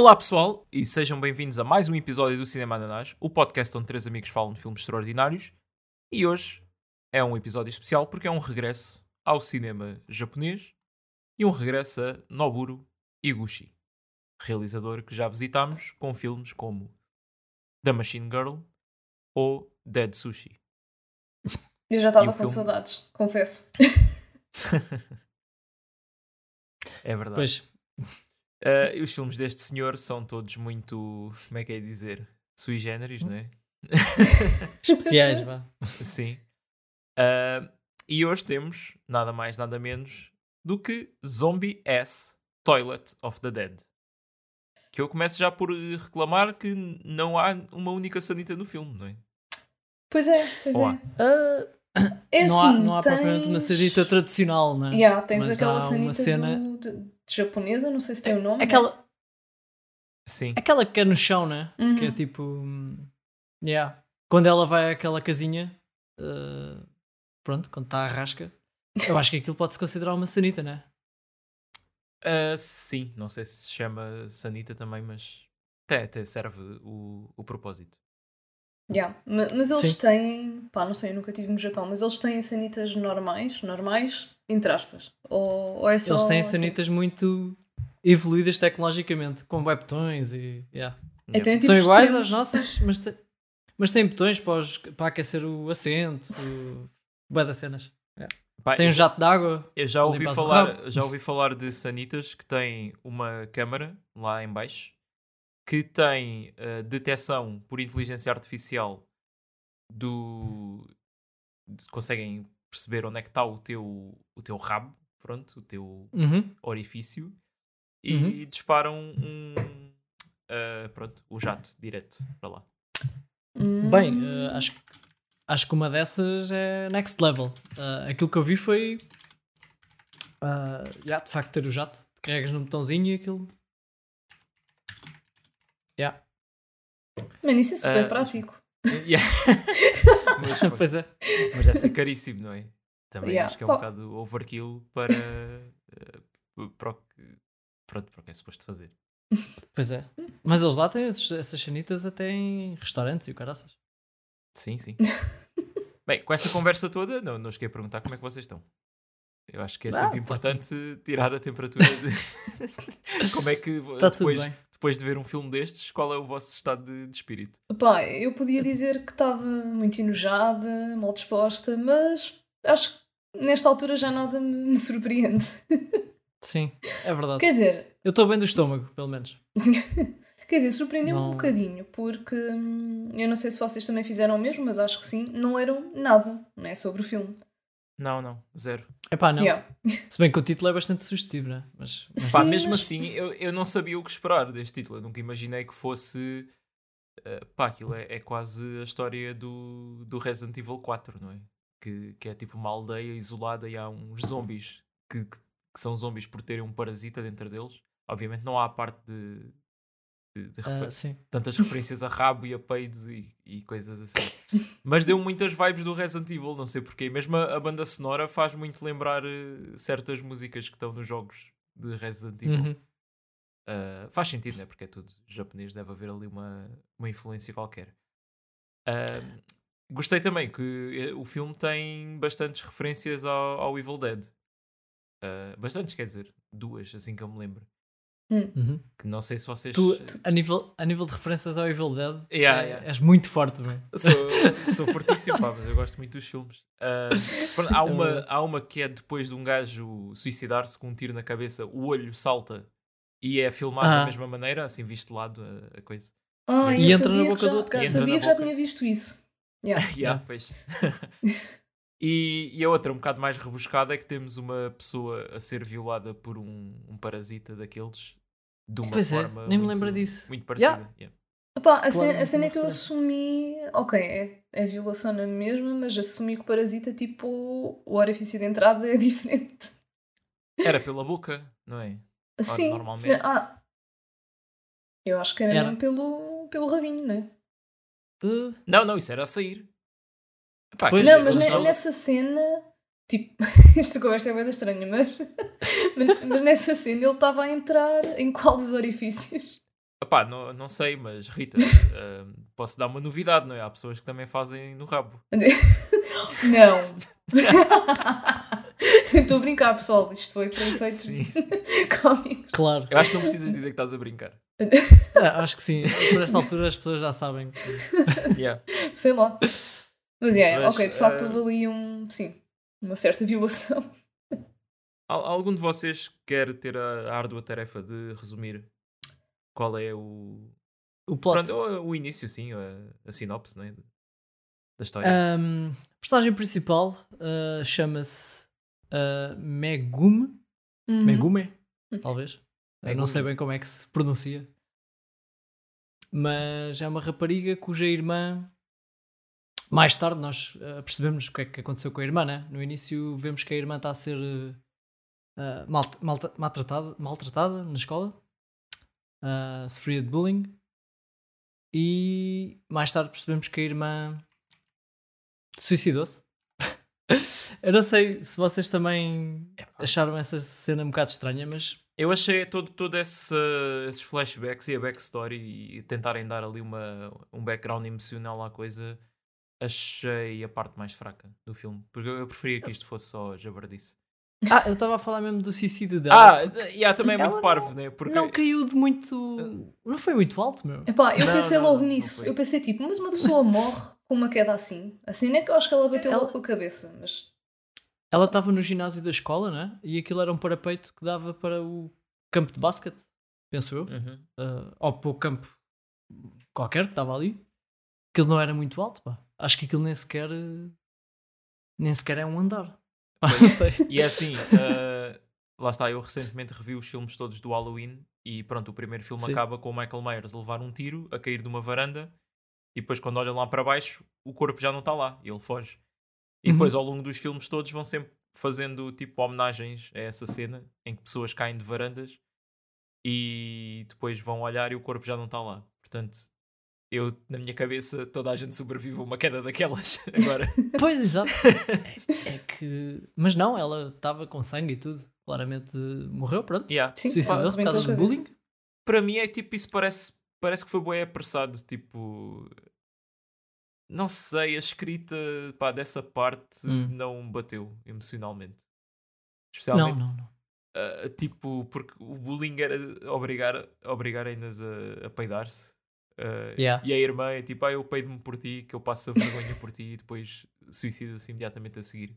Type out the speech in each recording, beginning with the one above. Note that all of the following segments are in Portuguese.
Olá pessoal e sejam bem-vindos a mais um episódio do Cinema Ananás, o podcast onde três amigos falam de filmes extraordinários. E hoje é um episódio especial porque é um regresso ao cinema japonês e um regresso a Noburo Iguchi, realizador que já visitámos com filmes como The Machine Girl ou Dead Sushi. Eu já estava com filme? saudades, confesso. É verdade. Pois, Ah, e os filmes deste senhor são todos muito, como é que é dizer, sui generis, não é? especiais, vá. Sim. Ah, e hoje temos nada mais, nada menos do que Zombie S Toilet of the Dead. Que eu começo já por eh, reclamar que não há uma única sanita no filme, não é? Pois é, pois Olá. é. É não há, assim, não há propriamente uma tens- sanita tradicional, não é? Yeah, tens Mas aquela há uma sanita cena- do, japonesa, não sei se tem o nome. né? Aquela, Sim. aquela que é no chão, né? Uhum. Que é tipo. hum, Yeah. Quando ela vai àquela casinha, uh, pronto, quando está à rasca, eu acho que aquilo pode-se considerar uma sanita, né? Ah, sim, não sei se se chama sanita também, mas até, até serve o, o propósito. Yeah, ma- Mas eles Sim. têm, pá, não sei, eu nunca estive no Japão, mas eles têm sanitas normais, normais, entre aspas. Ou, ou é só. Eles têm assim? sanitas muito evoluídas tecnologicamente, com botões e. Yeah. Então é tipo São iguais extremos. às nossas, mas, te- mas têm botões para, os- para aquecer o assento, o. Bué das cenas. Pá, Tem um jato de água. Eu já ouvi, falar, já ouvi falar de sanitas que têm uma câmara lá em baixo que tem a detecção por inteligência artificial do... conseguem perceber onde é que está o teu, o teu rabo, pronto, o teu Uhum. orifício e Uhum. disparam um... ah, pronto, o jato direto para lá. Bem, eh, acho, que- acho que uma dessas é next level. Aquilo que eu vi foi. ah, já, de facto, ter o jato. Carregas no botãozinho e aquilo. Yeah. Mano, isso é super Ah, prático. Yeah. mas, pois é. mas deve ser caríssimo, não é? Também Yeah. acho que é um Pá. bocado overkill para, eh, para, o que, pronto, para o que é suposto fazer. Pois é. Mas eles lá têm esses- essas sanitas até em restaurantes e o caraças. Sim, sim. Bem, com esta conversa toda, não, não cheguei a perguntar como é que vocês estão. Eu acho que é Ah, sempre tá importante tirar a temperatura de como é que Está Tá tudo depois, bem. Depois de ver um filme destes, qual é o vosso estado de, de espírito? Pá, eu podia dizer que estava muito enojada, mal disposta, mas acho que nesta altura já nada me surpreende. Sim, é verdade. Quer dizer, Eu estou bem do estômago, pelo menos. Quer dizer, surpreendeu-me um bocadinho, porque hum, eu não sei se vocês também fizeram o mesmo, mas acho que sim, não leram nada não é, sobre o filme. Não, não, zero. Epá, não. Yeah. Se bem que o título é bastante sugestivo, né? Mas, mas- Pá, mesmo mas- assim, eu, eu não sabia o que esperar deste título. Eu nunca imaginei que fosse. eh, pá, aquilo é, é quase a história do, do Resident Evil 4, não é? Que, que é tipo uma aldeia isolada e há uns zombies que, que, que são zombies por terem um parasita dentro deles. Obviamente não há a parte de, de, de ah, sim. tantas referências a rabo e a peidos e, e coisas assim. Mas deu muitas vibes do Resident Evil, não sei porquê. Mesmo a, a banda sonora faz muito lembrar eh, certas músicas que estão nos jogos de Resident Evil. Uhum. Uh, faz sentido, né? Porque é tudo japonês, deve haver ali uma, uma influência qualquer. Uh, gostei também que eh, o filme tem bastantes referências ao, ao Evil Dead. Uh, bastantes, quer dizer, duas, assim que eu me lembro. Uhum. Que não sei se vocês. Tu, a, nível, a nível de referências ao Evil Dead, Yeah, é- yeah. és muito forte. Sou, sou fortíssimo, pá, mas eu gosto muito dos filmes. Uh, pronto, há, uma, Eu- há uma que é depois de um gajo suicidar-se com um tiro na cabeça, o olho salta e é filmado da Ah. mesma maneira, assim visto de lado a, a coisa. Ah, E entra na boca que já, do outro gajo. Sabia que já tinha visto isso. Yeah. Yeah, pois. e, e a outra, um bocado mais rebuscada, é que temos uma pessoa a ser violada por um, um parasita daqueles de uma Pois é, forma nem me muito, lembro disso. muito parecida. Yeah. Yeah. Epá, a, cena, a cena é que eu referência. assumi. Ok, é, é violação na mesma, mas assumi que o parasita, tipo, o orifício de entrada é diferente. Era pela boca, não é? Sim. normalmente. Ah, eu acho que era, Era. mesmo pelo, pelo rabinho, não é? Uh, Não, não, isso era a sair. Pá, Pois, quer não, dizer, mas nessa cena. Tipo, esta conversa é bem estranha, mas, mas, mas nessa cena ele estava a entrar em qual dos orifícios? Epá, não, não sei, mas Rita, ah, posso dar uma novidade, não é? Há pessoas que também fazem no rabo. Não. Estou a brincar, pessoal. Isto foi para efeitos cómicos. Claro. Eu acho que não precisas dizer que estás a brincar. Ah, acho que sim. Por esta altura as pessoas já sabem. Yeah. Sei lá. Mas, yeah, Mas, ok, de facto eh, houve ali um. Sim, uma certa violação. Al- Algum de vocês quer ter a árdua tarefa de resumir qual é o. O plot. Pronto, o, início, sim, a, a sinopse, não é? Da história. Um, a personagem principal uh, chama-se uh, Megume. Uhum. Megume, talvez. Eu Megumi. não sei bem como é que se pronuncia. Mas é uma rapariga cuja irmã. Mais tarde nós uh, percebemos o que é que aconteceu com a irmã, né? No início vemos que a irmã está a ser uh, uh, mal- malta- maltratada, maltratada na escola, uh, sofria de bullying, e mais tarde percebemos que a irmã suicidou-se. Eu não sei se vocês também acharam essa cena um bocado estranha, mas Eu achei todo, todo esse, esses flashbacks e a backstory e tentarem dar ali uma, um background emocional à coisa, achei a parte mais fraca do filme. Porque eu, preferia que isto fosse só javardice. Ah, eu estava a falar mesmo do suicídio dela. Ah, yeah, também é muito Ela parvo, né? Porque Não caiu de muito. Não foi muito alto, meu. Epá, eu Não, pensei não, logo não, não nisso. eu pensei tipo, mas uma pessoa morre com uma queda assim. Assim não é que eu acho que ela bateu Ela- logo com a cabeça, mas. Ela estava no ginásio da escola, né? E aquilo era um parapeito que dava para o campo de basquete, penso eu. Uhum. Uh, ou para o campo qualquer que estava ali. Aquilo não era muito alto, pá. Acho que aquilo nem sequer. uh, Nem sequer é um andar. Não sei. E é assim, eh, lá está, eu recentemente revi os filmes todos do Halloween e pronto, o primeiro filme Sim. acaba com o Michael Myers a levar um tiro, a cair de uma varanda e depois quando olham lá para baixo o corpo já não está lá ele foge. E Uhum. depois ao longo dos filmes todos vão sempre fazendo tipo homenagens a essa cena em que pessoas caem de varandas e depois vão olhar e o corpo já não está lá. Portanto, eu na minha cabeça toda a gente sobrevive a uma queda daquelas agora. Pois, exato. É, é que. Mas não, ela estava com sangue e tudo. Claramente morreu, pronto. Yeah. Sim, Suicidou-se por causa de bullying. para mim é tipo, isso parece, parece que foi bem apressado, tipo. Não sei, a escrita pá, dessa parte Hum. não bateu emocionalmente. Não, Especialmente, não, não. ah, tipo, porque o bullying era obrigar, obrigarem-nas a, a peidar-se. Ah, Yeah. E a irmã é tipo, ah, eu peido-me por ti, que eu passo a vergonha por ti e depois suicida-se imediatamente a seguir.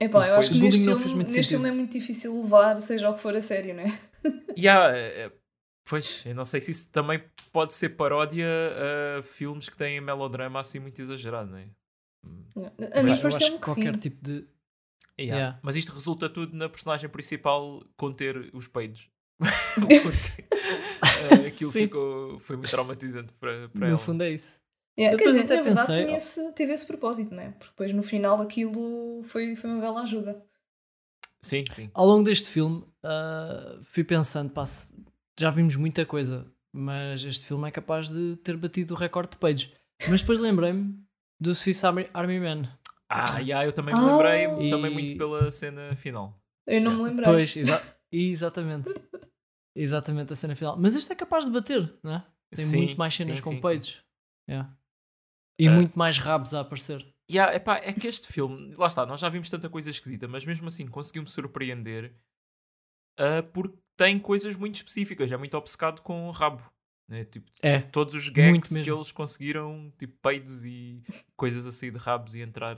Epá, E eu acho que neste, filme, neste filme é muito difícil levar, seja o que for a sério, não é? E há, eh, pois, eu não sei se isso também pode ser paródia a filmes que têm melodrama assim muito exagerado, não é? Hum, A mim pareceu-me que que sim. qualquer tipo de. yeah. Yeah. Mas isto resulta tudo na personagem principal conter os peidos. Porque eh, aquilo Sim. ficou, foi muito traumatizante para, para No ela. fundo é isso. Yeah, quer Depois dizer, até na verdade pensei- tinha esse, teve esse propósito, não é? Porque depois no final aquilo foi, foi uma bela ajuda. Sim, sim. Ao longo deste filme, ah, fui pensando, pá, já vimos muita coisa, mas este filme é capaz de ter batido o recorde de pages. Mas depois lembrei-me do Swiss Army, Army Man. Ah, yeah, eu também me Ah. lembrei também E- muito pela cena final. Eu não me Yeah. lembrei. Pois, exa- exatamente. Exatamente a cena final. Mas este é capaz de bater, não é? Tem Sim, muito mais cenas sim, com sim, peitos. Yeah. E Ah. muito mais rabos a aparecer. Yeah, epá, é que este filme, lá está, nós já vimos tanta coisa esquisita, mas mesmo assim conseguiu-me surpreender ah, porque tem coisas muito específicas, é muito obcecado com o rabo. Né? Tipo, É. todos os gags que eles conseguiram, tipo peidos e coisas a sair de rabos e entrar.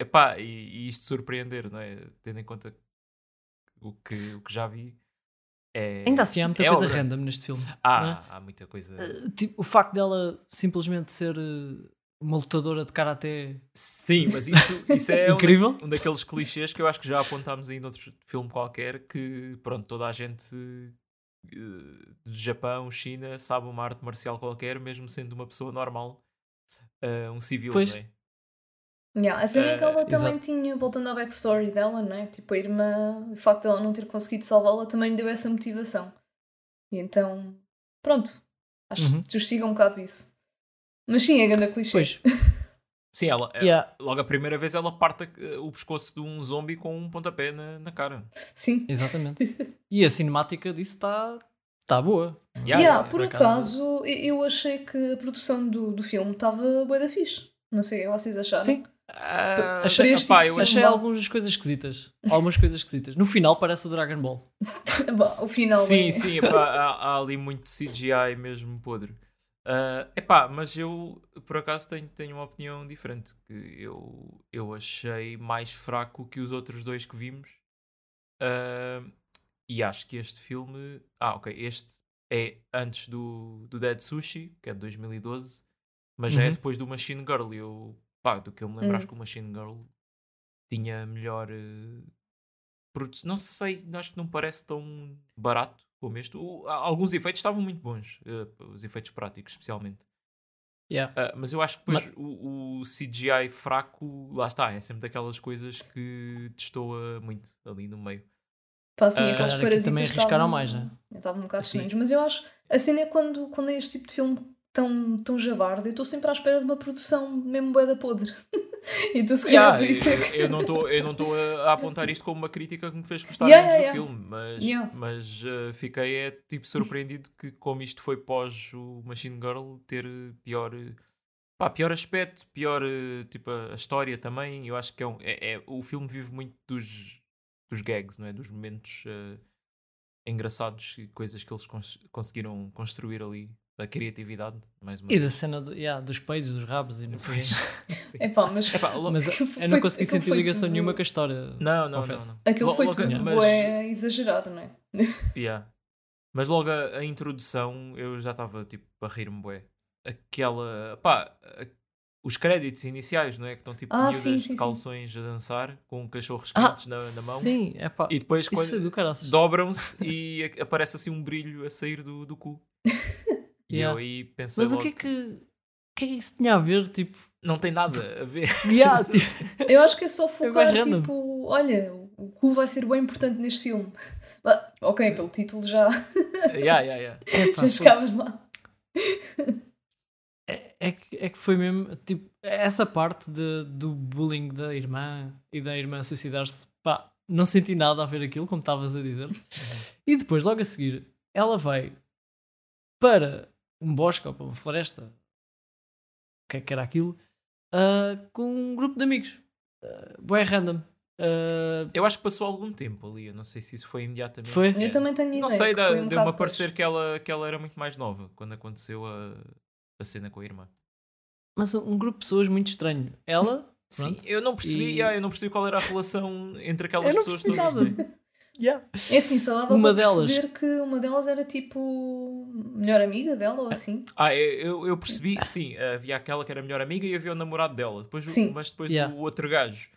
Epá, e, e isto surpreender, não é? Tendo em conta o que, o que já vi. É... Ainda assim, há muita é coisa obra. random neste filme. não é? Ah, há muita coisa. Uh, tipo, o facto dela simplesmente ser uh, uma lutadora de karaté Sim, mas isso, isso é um da- incrível. um daqueles clichês que eu acho que já apontámos aí noutro filme qualquer que pronto, toda a gente eh, do Japão, China, sabe uma arte marcial qualquer, mesmo sendo uma pessoa normal, eh, um civil, Pois. não é? Yeah, a cena é que ela Eh, também exato. tinha, voltando à backstory dela, não é? Tipo, a irmã, o facto dela não ter conseguido salvá-la também lhe deu essa motivação. E então, pronto, acho Uhum. que justifica um bocado isso. Mas sim, é grande clichê. Pois, Sim, ela, eh, yeah, logo a primeira vez ela parte eh, o pescoço de um zombie com um pontapé na, na cara. Sim, exatamente. E a cinemática disso está Está boa. Yeah, Yeah, por, por acaso, acaso- eu achei que a produção do, do filme estava bué da fixe. Não sei o que vocês acharam. Sim, Ah, achei- opá, tipo eu achei- algumas coisas esquisitas. Algumas coisas esquisitas. No final parece o Dragon Ball. O final Sim, é... sim, epá, há, há ali muito CGI mesmo podre. Ah, epá, mas eu por acaso tenho, tenho uma opinião diferente. Que eu, eu achei mais fraco que os outros dois que vimos. Ah, e acho que este filme. Ah, ok. Este é antes do, do Dead Sushi, que é de 2012, mas já é Uhum. depois do Machine Girl. Eu, pá, do que eu me lembro, Hum. acho que o Machine Girl tinha melhor. produ- Não sei, acho que não parece tão barato como este. O- alguns efeitos estavam muito bons, eh, os efeitos práticos, especialmente. Yeah. Ah, mas eu acho que depois o, o CGI fraco, lá está, é sempre daquelas coisas que destoa muito ali no meio. Pá, assim, Ah, aqueles parasitas também arriscaram estavam- mais, né? Estavam um bocado Sim. estranhos. Mas eu acho, a cena é quando, quando é este tipo de filme tão, tão javarde, eu estou sempre à espera de uma produção mesmo bué da podre. então se calhar Yeah, por isso é eu- que... eu não estou eu não estou a, apontar isto como uma crítica que me fez gostar Yeah, menos yeah, do filme, mas, mas eh, fiquei é, tipo surpreendido que como isto foi pós o Machine Girl ter eh, pior eh, pá, pior aspecto, pior tipo a, história também. Eu acho que é, um, é, é- o filme vive muito dos, dos gags, não é? Dos momentos eh, engraçados e coisas que eles cons- conseguiram construir ali. A criatividade, mais uma E da cena do- yeah, dos peidos, dos rabos e não sei. Sim. Epá, mas Epá, lo- Mas eu não consegui aquilo sentir foi ligação tudo- nenhuma com a história. não, não, confesso. não, não. aquilo Lo- foi logo- tudo mas- bué exagerado, não é? Yeah. Mas logo a, a introdução eu já estava tipo a rir-me bué. Aquela. pá, a- os créditos iniciais, não é? Que estão tipo Ah, miúdas sim, sim, de sim. calções a dançar com cachorros Ah, quentes na, na mão. Sim, é pá. E depois Isso foi quando do caraças. dobram-se e a- aparece assim um brilho a sair do, do cu. E Yeah. eu aí pensei. Mas o que é que. O que é que isso tinha a ver? Tipo. Não tem nada a ver. yeah, tipo, Eu acho que é só bem focar, random. tipo, olha, o cu vai ser bem importante neste filme. Bah, ok, pelo título já, yeah, yeah, yeah. é, pá, já chegavas lá. é, é que, é que foi mesmo. Tipo, essa parte de, do bullying da irmã e da irmã suicidar-se. Pá, não senti nada a ver aquilo, como estavas a dizer. E depois, logo a seguir, ela vai para um bosque ou para uma floresta. O que é que era aquilo? ah, com um grupo de amigos. Uh, Boé random. Ah, Eu acho que passou algum tempo ali. Eu não sei se isso foi imediatamente. Foi? Eu também tenho ideia. Não sei, foi um deu-me bocado a parecer que ela, que ela era muito mais nova quando aconteceu a, a cena com a irmã. mas um grupo de pessoas muito estranho. Ela. Sim, Pronto. eu não percebi, E- yeah, eu não percebi qual era a relação entre aquelas Eu não pessoas percebi todas. nada. né? Yeah. É assim, só dava Uma para delas- perceber que uma delas era tipo melhor amiga dela ou assim. Ah, eu, eu percebi, sim, havia aquela que era a melhor amiga e havia o namorado dela. Depois, o- Sim. Mas depois Yeah. o outro gajo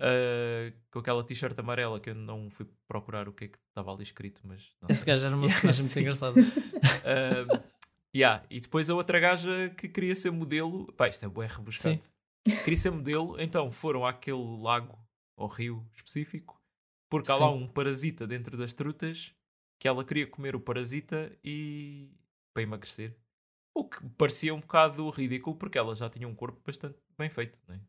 ah, com aquela t-shirt amarela que eu não fui procurar o que é que estava ali escrito, mas não Esse sei. gajo era uma Yeah, personagem muito engraçada. Ah, yeah. E depois a outra gaja que queria ser modelo. Pá, isto é bué rebuscado. Queria ser modelo, então foram àquele lago ou rio específico, porque há lá um parasita dentro das trutas que ela queria comer o parasita e para emagrecer. O que parecia um bocado ridículo porque ela já tinha um corpo bastante bem feito, não é?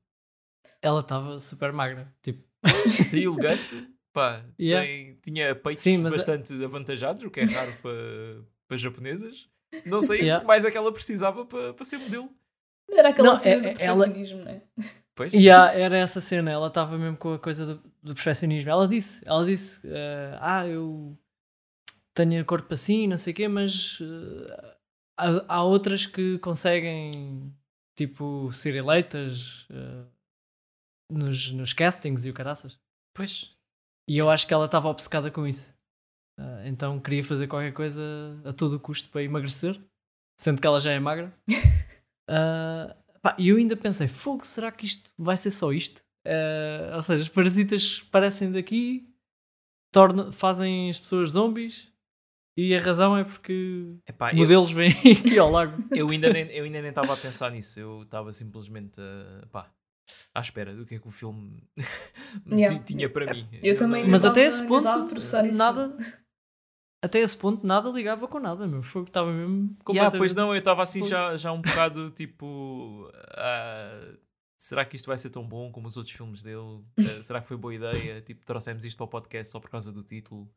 Ela estava super magra. Tipo, E elegante, pá, Yeah. tem- tinha peitos Sim, mas a- bastante avantajados, o que é raro para, para japonesas. Não sei o Yeah. que mais é que ela precisava para, para ser modelo. Era aquela Não, cena é- do é- ela- não é? Pois? yeah, era essa cena. Ela estava mesmo com a coisa do, do perfeccionismo. Ela disse: ela disse eh, Ah, eu tenho corpo assim, não sei o quê, mas eh, há, há outras que conseguem, tipo, ser eleitas eh, nos, nos castings e o caraças. Pois. E eu acho que ela estava obcecada com isso. Então queria fazer qualquer coisa a todo custo para emagrecer, sendo que ela já é magra. E eu ainda pensei: fogo, será que isto vai ser só isto? Ah, ou seja, os parasitas parecem daqui, tornam, fazem as pessoas zombies, e a razão é porque Epá, eu, modelos vêm aqui ao lago. eu ainda nem eu ainda nem estava a pensar nisso. Eu estava simplesmente a- pá, à espera do que é que o filme Yeah. ti- tinha para mim. Eu também não- Mas até esse ponto, nada. Até esse ponto, nada ligava com nada, meu. Foi que estava mesmo Yeah, completamente. pois não, eu estava assim já, já um bocado tipo. ah, será que isto vai ser tão bom como os outros filmes dele? Ah, será que foi boa ideia? Tipo, trouxemos isto para o podcast só por causa do título.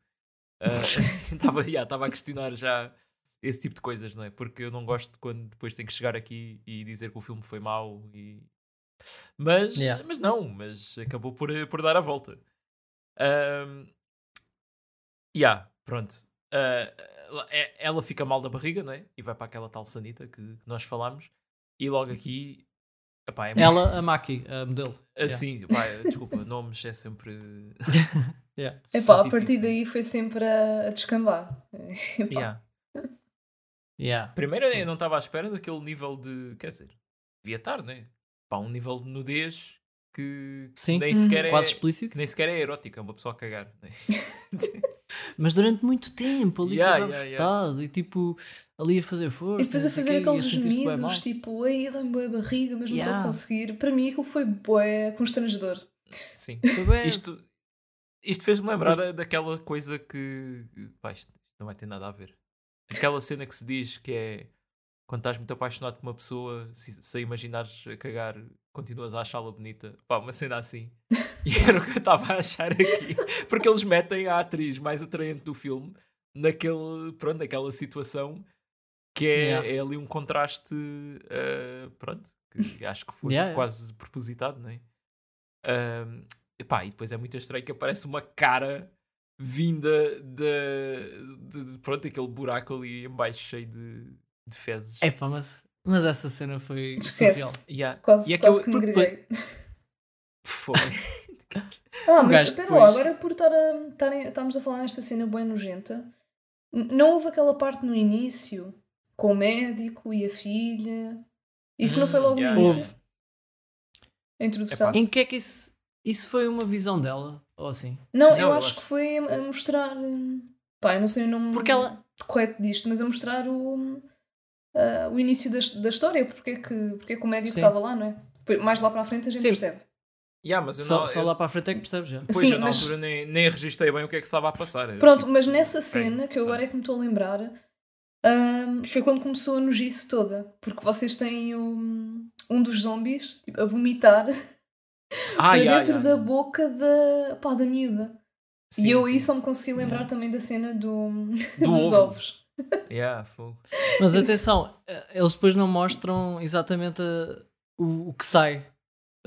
Estava yeah, a questionar já esse tipo de coisas, não é? Porque eu não gosto quando depois tenho que chegar aqui e dizer que o filme foi mau e. Mas, Yeah. mas não, mas acabou por, por dar a volta. Um, yeah, pronto. Ah, ela- ela fica mal da barriga, não é? E vai para aquela tal sanita que, que nós falámos. E logo aqui. Epá, é Ela, a Maki, a modelo. assim, pá, desculpa, nomes é sempre. Epá, a partir daí foi sempre a, a descambar. Epá, Yeah. Yeah. Primeiro eu não estava à espera daquele nível de. Quer dizer, devia estar, não é? Pá, um nível de nudez que Sim, nem sequer é. quase explícito. que nem sequer é erótico, é uma pessoa a cagar. né? Mas durante muito tempo, ali Yeah, yeah, yeah, e tipo, ali a fazer força. E depois a fazer aqueles gemidos, tipo, ai, dá-me boa barriga, mas não estou a Yeah. conseguir. Para mim aquilo foi bué constrangedor. Sim. Foi bué- Isto, isto fez-me lembrar da- daquela coisa que. Pá, isto não vai ter nada a ver. Aquela cena que se diz que é quando estás muito apaixonado por uma pessoa, se, se a imaginares a cagar, continuas a achá-la bonita. Pá, uma cena assim. E era o que eu estava a achar aqui. Porque eles metem a atriz mais atraente do filme naquele, pronto, naquela situação que é, Yeah. é ali um contraste, ah, pronto, que acho que foi Yeah, yeah. quase propositado, não é? Ahm, epá, e depois é muito estranho que aparece uma cara vinda de, de, de- pronto, aquele buraco ali em baixo cheio de, de fezes. Epá, mas, mas essa cena foi surreal. Esquece. Yeah. Quase, E é que quase eu- que me porque greguei. Foi. Ah, mas espera depois- lá, agora por estar a, estamos a falar nesta cena bem nojenta, não houve aquela parte no início com o médico e a filha. Isso não foi Hum, logo yeah, no início? Houve. A introdução? Em que é que isso. Isso foi uma visão dela? Ou assim? Não, Não, eu eu acho, acho- que foi a mostrar. hum, Pá, eu não sei o nome Porque ela. correto disto, mas a mostrar o, ah, o início da, da história, porque é, que, porque é que o médico estava lá, não é? Depois, mais lá para a frente a gente Sim. percebe. Yeah, mas eu Só, não, só eu- lá para a frente é que percebes já. Pois Sim, eu na mas- altura nem, nem registrei bem o que é que estava a passar. Pronto, tipo, mas nessa cena, que eu agora é que me estou a lembrar, hum, foi quando começou a nojice toda. Porque vocês têm um, um dos zombies tipo, a vomitar Ah, para yeah, dentro yeah. da boca da, pá, da miúda. Sim, e eu sim. aí só me consegui lembrar Yeah. também da cena do, Do dos ovo. ovos. Yeah, fogo. Mas atenção, eh, eles depois não mostram exatamente eh, o, o que sai.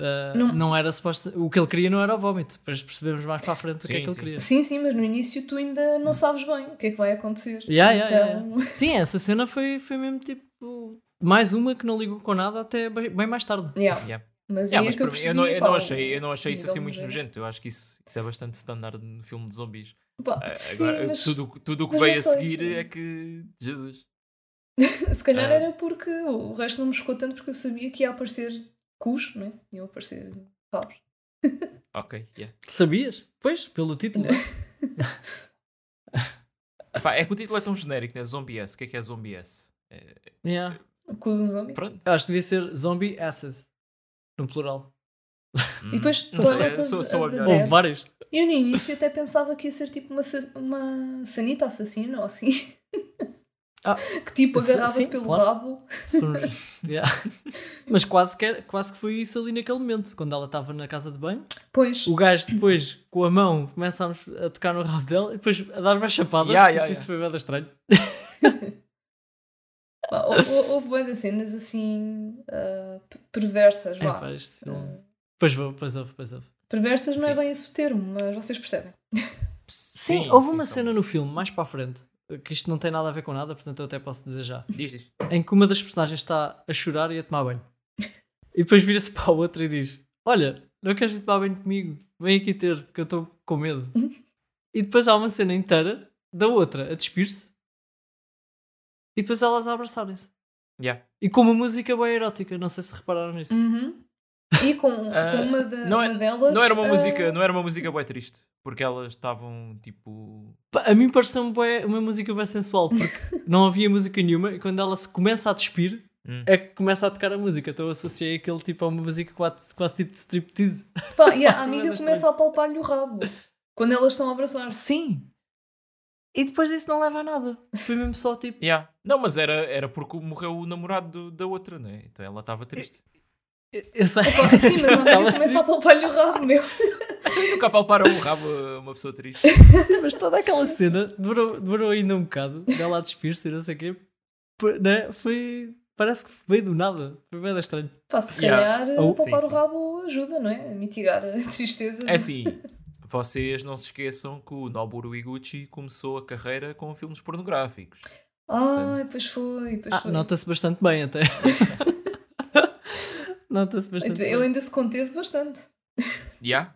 Eh, Não. não. era suposto. O que ele queria não era o vómito. Depois percebemos mais para a frente o que é Sim, que ele sim, queria. Sim, sim, mas no início tu ainda não sabes bem o que é que vai acontecer. Yeah, yeah, yeah, então, Sim, essa cena foi, foi mesmo tipo. Mais uma que não ligou com nada até bem mais tarde. yeah. Yeah. Mas, Yeah, mas é que eu, para mim, percebi, eu, não, eu, pá, não achei, eu não achei isso assim muito nojento. nojento. Eu acho que isso, isso é bastante standard no filme de zombies. Pá, Ah, sim, Agora, mas tudo tudo o que mas veio a sei. seguir é que. Jesus. se calhar Ah. era porque o resto não me chocou tanto porque eu sabia que ia aparecer cus, não é? Iam aparecer rabos. Ok, yeah. Sabias? Pois, pelo título. Epá, é que o título é tão genérico, né? Zombie S. O que é que é Zombie S? É, yeah. O cu de um zombie. pronto. Eu acho que devia ser Zombie Asses. No plural. Hum, depois não sei, Planet é, sou, sou a of. Houve vários. Eu no início até pensava que ia ser tipo uma, uma sanita assassina ou assim. Ah, que tipo sim, agarrava-te sim, pelo claro. rabo. Yeah. Mas quase que, era- quase que foi isso ali naquele momento, quando ela estava na casa de banho. Pois, O gajo depois, com a mão, começa a, a tocar no rabo dela e depois a dar mais chapadas. Yeah, tipo, yeah, isso foi bem estranho. houve de cenas assim p- perversas, É, vá. pá, isto não- Ah, Pois vou, pois houve, pois houve. perversas não é Sim. bem esse o termo, mas vocês percebem. Sim, houve uma são- cena no filme, mais para a frente, que isto não tem nada a ver com nada, portanto eu até posso dizer já. Diz, diz. Em que uma das personagens está a chorar e a tomar banho. E depois vira-se para a outra e diz: Olha, não queres ir tomar banho comigo? Vem aqui ter, que eu estou com medo. E depois há uma cena inteira da outra a despir-se e depois elas a abraçarem-se. Yeah. E com uma música bem erótica, não sei se repararam nisso. Uhum. E com, Ah, com uma, da- não é- uma delas. Não era uma ah, música, não era uma música bem triste, porque elas estavam tipo. A mim pareceu-me bué- uma música bem sensual, porque não havia música nenhuma e quando ela se começa a despir Hum. é que começa a tocar a música. Então eu associei aquele tipo a uma música quase, quase tipo de striptease. Pá, e a amiga começa a palpar-lhe o rabo. Quando elas estão a abraçar-se. Sim! E depois disso não leva a nada. Foi mesmo só tipo. Yeah. Não, mas era, era porque morreu o namorado do- da outra, né? Então ela estava triste. Eu sei. Pá, sim, mas a Estava amiga começa a palpar-lhe o rabo, meu. Então nunca palparam o rabo a uma pessoa triste. Sim, mas toda aquela cena demorou, demorou ainda um bocado dela a despir-se e não sei o quê. Né? Foi. Parece que veio do nada. Foi bem estranho. Pá, se Yeah. calhar Oh, poupar sim, o sim. rabo ajuda, não é? A mitigar a tristeza. É assim, vocês não se esqueçam que o Noboru Iguchi começou a carreira com filmes pornográficos. Ai, Portanto- pois foi, pois Ah, foi. nota-se bastante bem até. nota-se bastante bem. Ele ainda se conteve bastante. Yeah?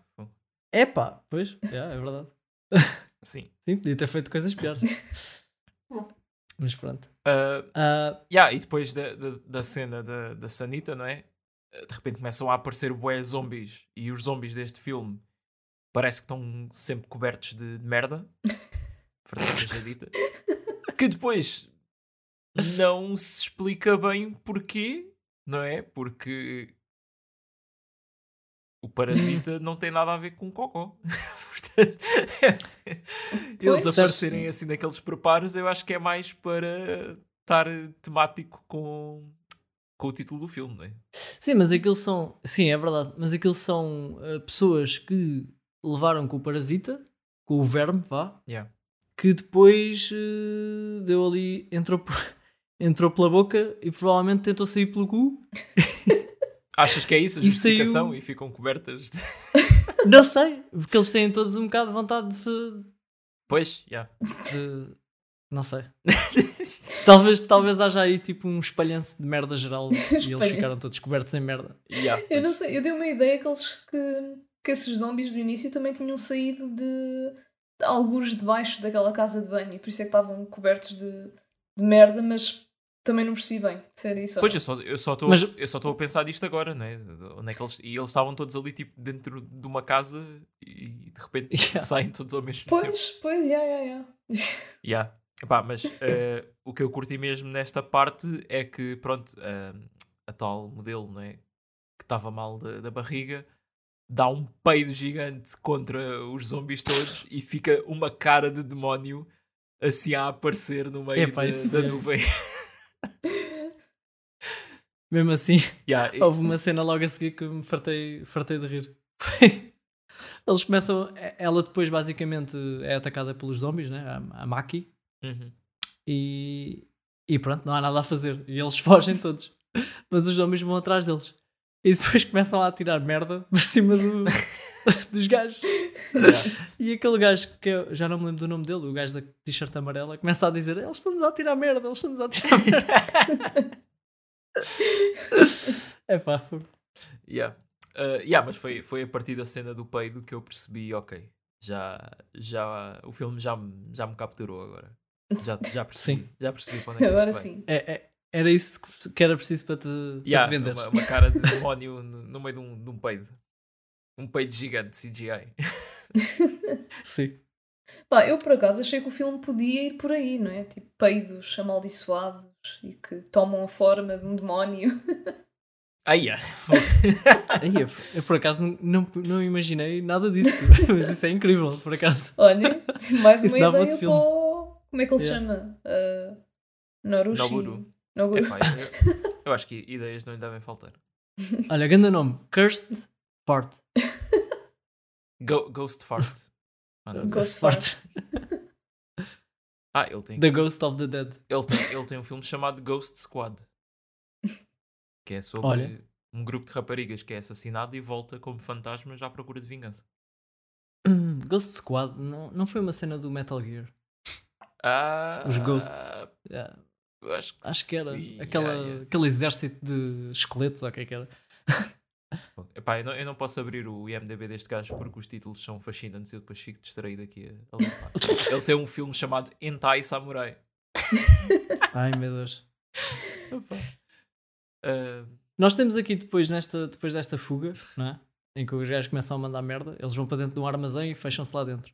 Epá, pois, yeah, é verdade. Sim. Sim, podia ter feito coisas piores. Mas pronto. Uh, Ah, yeah, e depois da, da, da cena da, da Sanita, não é? De repente começam a aparecer bué zombies e os zombies deste filme parece que estão sempre cobertos de, de merda. Verdade seja dita. Que depois não se explica bem porquê, não é? Porque o parasita não tem nada a ver com cocó. Portanto, eles Pois. aparecerem assim naqueles preparos, eu acho que é mais para estar temático com, com o título do filme, não é? sim, mas aqueles são. Sim, é verdade. Mas aqueles são ah, pessoas que levaram com o parasita, com o verme, vá, Yeah. que depois eh, deu ali. Entrou, por- entrou pela boca e provavelmente tentou sair pelo cu. Achas que é isso a E justificação? saiu- E ficam cobertas de... Não sei, porque eles têm todos um bocado de vontade de. Pois, yeah. de- Não sei. talvez, talvez haja aí tipo um espalhanço de merda geral e eles ficaram todos cobertos em merda. Yeah, Eu não sei, eu dei uma ideia que, eles, que, que esses zombies do início também tinham saído de, de algures debaixo daquela casa de banho e por isso é que estavam cobertos de, de merda, mas também não percebi bem era isso. Pois, eu só eu só estou Mas- eu só estou a pensar disto agora, né? Onde é que eles, e eles estavam todos ali tipo dentro de uma casa e de repente Yeah. saem todos ao mesmo tempo. Pois, pois, já, já, já. Epá, mas eh, o que eu curti mesmo nesta parte é que, pronto, eh, a tal modelo, não é? Que estava mal da, da barriga, dá um peido gigante contra os zombies todos e fica uma cara de demónio assim a aparecer no meio Epá, da, da foi- nuvem. Mesmo assim, Yeah, houve uma cena logo a seguir que me fartei, fartei de rir. Eles começam. Ela depois basicamente é atacada pelos zombies, né? A, a Maki. Uhum. E, e pronto, não há nada a fazer. E eles fogem todos. Mas os zombies vão atrás deles. E depois começam a atirar merda para cima do, dos gajos. Yeah. E aquele gajo que eu já não me lembro do nome dele, o gajo da t-shirt amarela, começa a dizer: Eles estão-nos a tirar merda, eles estão-nos a tirar merda. é pá, foi- Yeah. Uh, yeah, mas foi, foi a partir da cena do peido que eu percebi, ok, já, já o filme já, me- já me capturou agora. Já, já percebi. Sim. Já percebi onde é que Agora sim. é, é- era isso que- era preciso para te, para Yeah, te vender. uma, uma cara de demónio no, no meio de um, de um peido. Um peido gigante, CGI. Sim. Pá, eu por acaso achei que o filme podia ir por aí, não é? Tipo, peidos amaldiçoados e que tomam a forma de um demónio. Ah, yeah. Aí, eu, eu, por acaso não, não, não imaginei nada disso, mas isso é incrível, por acaso. Olha, mais Isso uma dava ideia para o... Como é que ele se Yeah. chama? Uh, Norushi. Noburu. Noburu. Epá, eu, eu acho que ideias não lhe devem faltar. Olha, grande nome: Cursed Fart. Go- Ghost Fart. Ah, não sei. Ghost Fart. Ah, ele tem, The Ghost of the Dead. ele, tem, ele tem um filme chamado Ghost Squad. Que é sobre Olha. um grupo de raparigas que é assassinado e volta como fantasmas à procura de vingança. Ghost Squad não, não foi uma cena do Metal Gear. Ah, Os Ghosts. Yeah, eu acho que, acho que era. sim, Aquela, yeah, yeah. Aquele exército de esqueletos, ou o que é que era. Epá, eu, não, eu não posso abrir o IMDB deste gajo porque os títulos são fascinantes e eu depois fico distraído aqui a, limpar. Ele tem um filme chamado Entai Samurai. Ai meu Deus. Ah, Nós temos aqui depois, nesta, depois desta fuga, não é? Em que os gajos começam a mandar merda, eles vão para dentro de um armazém e fecham-se lá dentro.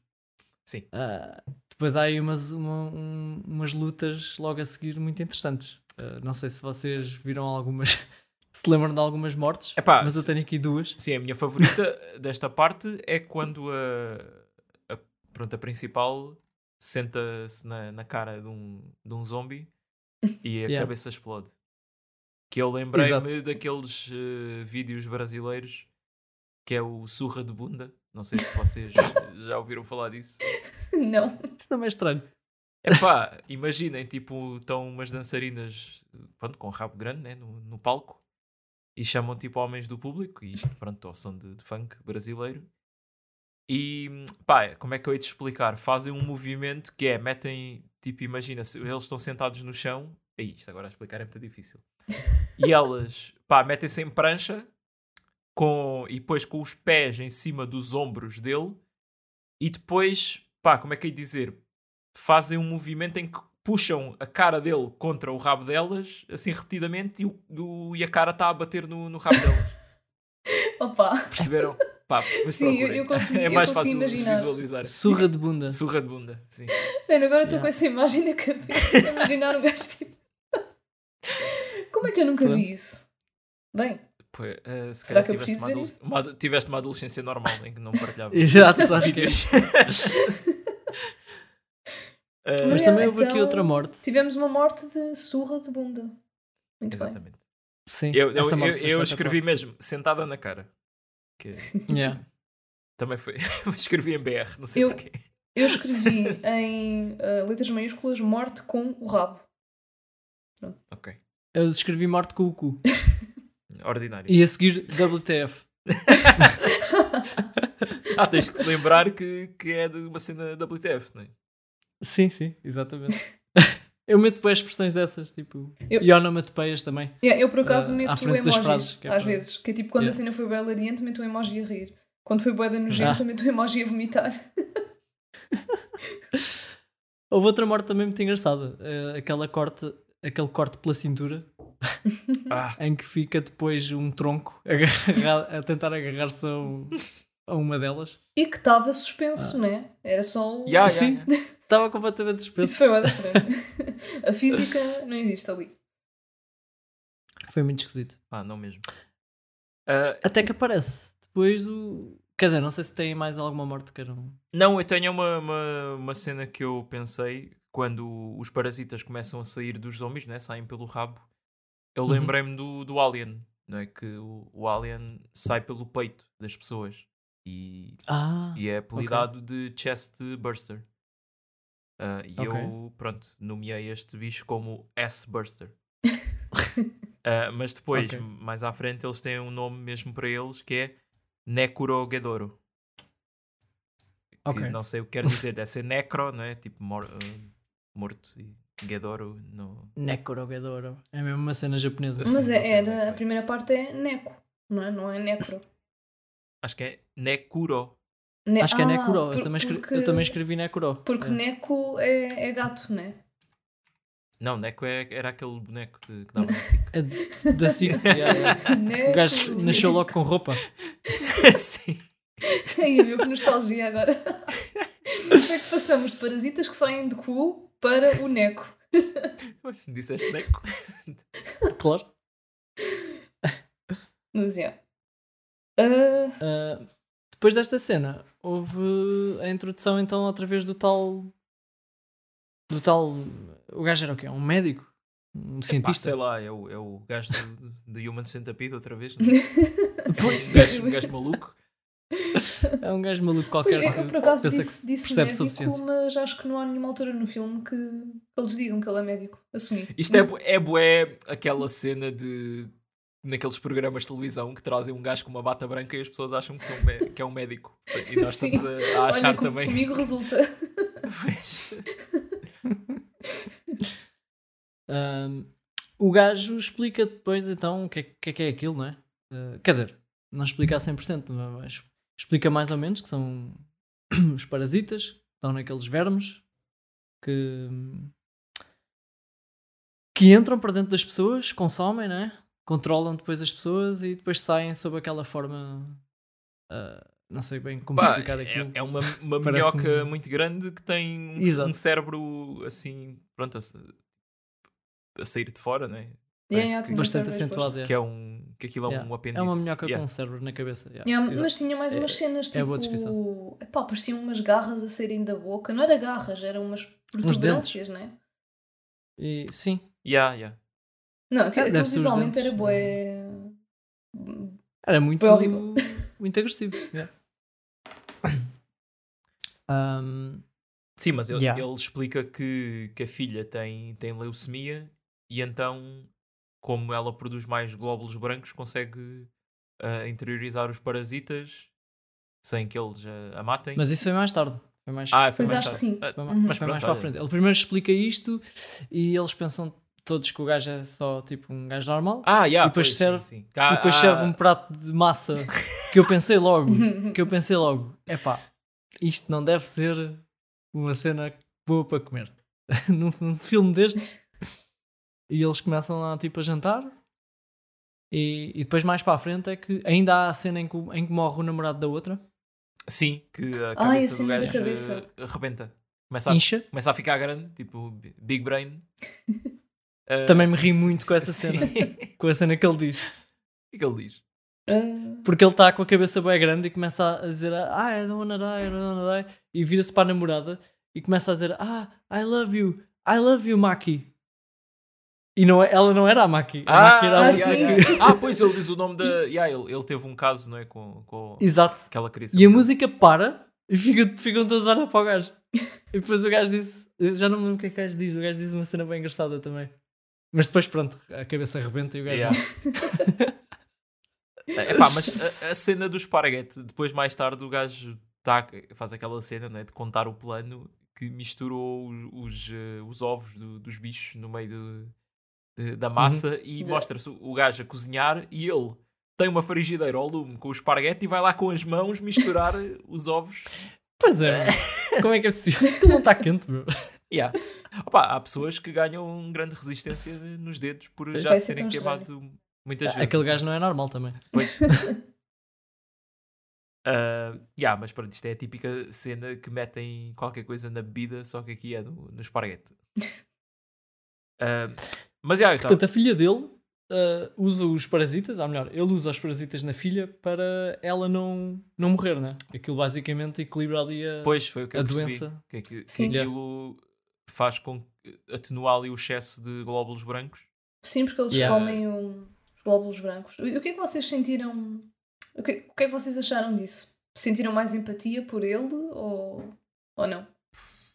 Sim. Ah, depois há aí umas, uma- um- umas lutas logo a seguir muito interessantes. Ah, não sei se vocês viram algumas, se lembram de algumas mortes, Epá, mas eu tenho aqui duas. Sim, a minha favorita desta parte é quando a, a, pronto, a principal senta-se na, na cara de um, de um zombie e a Yeah. cabeça explode. Que eu lembrei-me daqueles eh, vídeos brasileiros que é o surra de bunda. Não sei se vocês já ouviram falar disso. Não. Isso também é estranho. Epá, imaginem, tipo, estão umas dançarinas pronto, com rabo grande né, no, no palco e chamam tipo homens do público, e isto, pronto, ao som de, de funk brasileiro. E pá, como é que eu hei de explicar? Fazem um movimento que é, metem, tipo, imagina, se eles estão sentados no chão, é isto, agora a explicar é muito difícil. E elas, pá, metem-se em prancha com, e depois com os pés em cima dos ombros dele, e depois, pá, como é que eu de dizer? Fazem um movimento em que puxam a cara dele contra o rabo delas, assim repetidamente, e, o, o- e a cara está a bater no, no rabo delas. Opa. Perceberam? Pá, mas Sim, eu- eu consegui- é eu mais consegui fácil imaginar. visualizar. Surra de bunda. Surra de bunda, sim. Mano, agora estou Yeah. com essa imagem na cabeça. Imaginar um gajo tipo. Como é que eu nunca Pronto. vi isso? Bem, Pô, eh, se Será calhar que eu tiveste preciso uma, ver adol- isso? uma tiveste uma adolescência normal em que não partilhava. Exato, que é. Eh, Mas Mas, também é, houve aqui então, outra morte. tivemos uma morte de surra de bunda. Muito bem. Exatamente. Sim, Eu, eu, eu, eu escrevi mesmo, sentada na cara. Que Yeah. também foi. escrevi em BR, não sei Eu- porquê. Eu escrevi em eh, letras maiúsculas morte com o rabo. Ok. Eu escrevi morte com o cu. Ordinário. E a seguir WTF. Ah, tens que te lembrar que, que é de uma cena WTF, não é? Sim, sim, exatamente. eu meto bem expressões dessas, tipo. Eu- E onomatopeias também. Yeah, eu por acaso Ah, meto à frente das emojis frases, é às para- vezes. Que é tipo quando Yeah. a cena foi bem hilariante, meto um emoji a rir. Quando foi boeda nojenta, Ah. meto um emoji a vomitar. Houve outra morte também muito engraçada. eh, aquela corte, aquele corte pela cintura, Ah, em que fica depois um tronco a tentar agarrar-se a, um- a uma delas. E que estava suspenso, né? Era só um. ya, Sim. ya. Estava completamente suspenso. Isso foi boeda estranho. a física não existe ali. Foi muito esquisito. Ah, não mesmo. Ah, Até que aparece. Depois do. Quer dizer, não sei se tem mais alguma morte que eram. Não, eu tenho uma, uma, uma cena que eu pensei quando os parasitas começam a sair dos zombies, né? saem pelo rabo. Eu Uhum. lembrei-me do, do Alien, não é? Que o, o Alien sai pelo peito das pessoas e, Ah! e é apelidado de Chest Burster. Ah, e Ok. eu, pronto, nomeei este bicho como S-Burster. Ah, mas depois, Ok. mais à frente, eles têm um nome mesmo para eles que é Necurogedoro. Que Ok. não sei o que quer dizer, deve ser necro, não é? Tipo mor- ah, morto e Gedoro. No... Necorogadoro. É mesmo uma cena japonesa. Mas não é- é era, a vai. primeira parte é Neco, não é? Não é Necro. Acho que é Nekuro. Ne- Acho que é Ah, Nekuro. Eu, também escre- porque, eu também escrevi Nekuro. Porque É. Neco é, é gato, né? Não, Neko é, era aquele boneco de, que dava na SIC. É da SIC. yeah, yeah. Neco. O gajo nasceu logo com roupa. Sim. Ai, viu que nostalgia agora. Como é que passamos de parasitas que saem de cu para o Neco? Assim, disseste Neko. Claro. Mas, yeah. Ah, Uh, depois desta cena, houve a introdução então outra vez do tal. Do tal. O gajo era o quê? Um médico? Um cientista? sei lá, é o, é o gajo do, do Human Centipede outra vez. Não? é? um, gajo, um gajo maluco. É um gajo maluco pois, qualquer. eu, que por acaso disse, que disse médico, mas acho que não há nenhuma altura no filme que eles digam que ele é médico. Assumi. Isto é, é bué aquela cena de naqueles programas de televisão que trazem um gajo com uma bata branca e as pessoas acham que, são que é um médico. E nós Sim. estamos a, a achar Olha, com- também. comigo resulta. Pois. Um, o gajo explica depois então o que é que é, que é aquilo, não é? Uh, quer dizer, não explica a 100%, mas explica mais ou menos que são os parasitas, que estão naqueles vermes que, que entram para dentro das pessoas, consomem, não é? Controlam depois as pessoas e depois saem sob aquela forma. uh, não sei bem como Pá, explicar é, aquilo. é uma, uma Parece-me- minhoca muito grande que tem um, um cérebro assim, pronto, a, a sair de fora, não é? Yeah, que- Bastante acentuado. é. Que é um. Que aquilo é Yeah. um apêndice. É uma minhoca Yeah. com um cérebro na cabeça. yeah. Yeah, Exato. mas tinha mais umas É- cenas é boa tipo. descrição. epá, pareciam umas garras a saírem da boca. Não era garras, eram umas protuberâncias, né? E, sim, Yeah, yeah. Não, aquilo, deve aquilo visualmente era bué. Era muito, Foi horrível. muito agressivo. yeah. Ahm, Sim, mas ele, Yeah. ele explica que, que a filha tem, tem leucemia e então, como ela produz mais glóbulos brancos, consegue ah, interiorizar os parasitas sem que eles ah, a matem. mas isso foi mais tarde. Foi mais, ah, foi Pois mais acho que tarde. sim. Ah, Uhum. Mas foi pronto, mais para a frente. Ele primeiro explica isto e eles pensam todos que o gajo é só tipo um gajo normal. Ah, yeah, E depois pois, serve- sim, sim. e depois ah, serve um prato de massa que eu pensei logo, que eu pensei logo, epá, isto não deve ser uma cena boa para comer. num, num filme destes. E eles começam lá tipo a jantar. E, e depois mais para a frente é que ainda há a cena em que, em que morre o namorado da outra. Sim, que a Ai, cabeça do cena da gajo cabeça. ah, arrebenta. Começa a, Incha. começa a ficar grande, tipo Big Brain. Ah, Também me ri muito com essa cena. Com a cena que ele diz. O que é que ele diz? Ah, Porque ele está com a cabeça bem grande e começa a dizer Ah, I don't wanna die, I don't wanna die. E vira-se para a namorada e começa a dizer Ah, I love you, I love you, Maki. E não, é- ela não era a Maki. A Maki era a ah, yeah, yeah. ah, pois ele diz o nome da. Yeah, ele, ele teve um caso, não é? Com, com Exato. aquela crise. E a música para e fica- ficam todos a olhar para o gajo. E depois o gajo disse, eu já não me lembro o que é que o gajo diz, o gajo diz uma cena bem engraçada também. Mas depois, pronto, a cabeça arrebenta e o gajo Yeah. morre. Epá, mas a, a cena do esparguete, depois mais tarde o gajo tá, faz aquela cena né, de contar o plano que misturou os, os, eh, os ovos do- dos bichos no meio do- de- da massa e Yeah. mostra-se o- o gajo a cozinhar e ele tem uma frigideira ao lume com o esparguete e vai lá com as mãos misturar os ovos. Pois é, como é que é possível? Aquilo não está quente, meu. Yeah. Opa, há pessoas que ganham grande resistência nos dedos por Pois. já Vai se ser terem queimado muitas vezes. Aquele assim. gajo não é normal também. Pois. Ah, yeah, mas pronto, isto é a típica cena que metem qualquer coisa na bebida, só que aqui é no, no esparguete. Ah, mas yeah, tava- Portanto, a filha dele ah, usa os parasitas, ou melhor, ele usa os parasitas na filha para ela não, não morrer, né? Aquilo basicamente equilibra ali a, pois foi o que a doença. Que, é que, que Sim. aquilo faz com que atenua ali o excesso de glóbulos brancos. sim, porque eles Yeah. comem um- os glóbulos brancos. O o que é que vocês sentiram? O que, o que é que vocês acharam disso? Sentiram mais empatia por ele ou, ou não?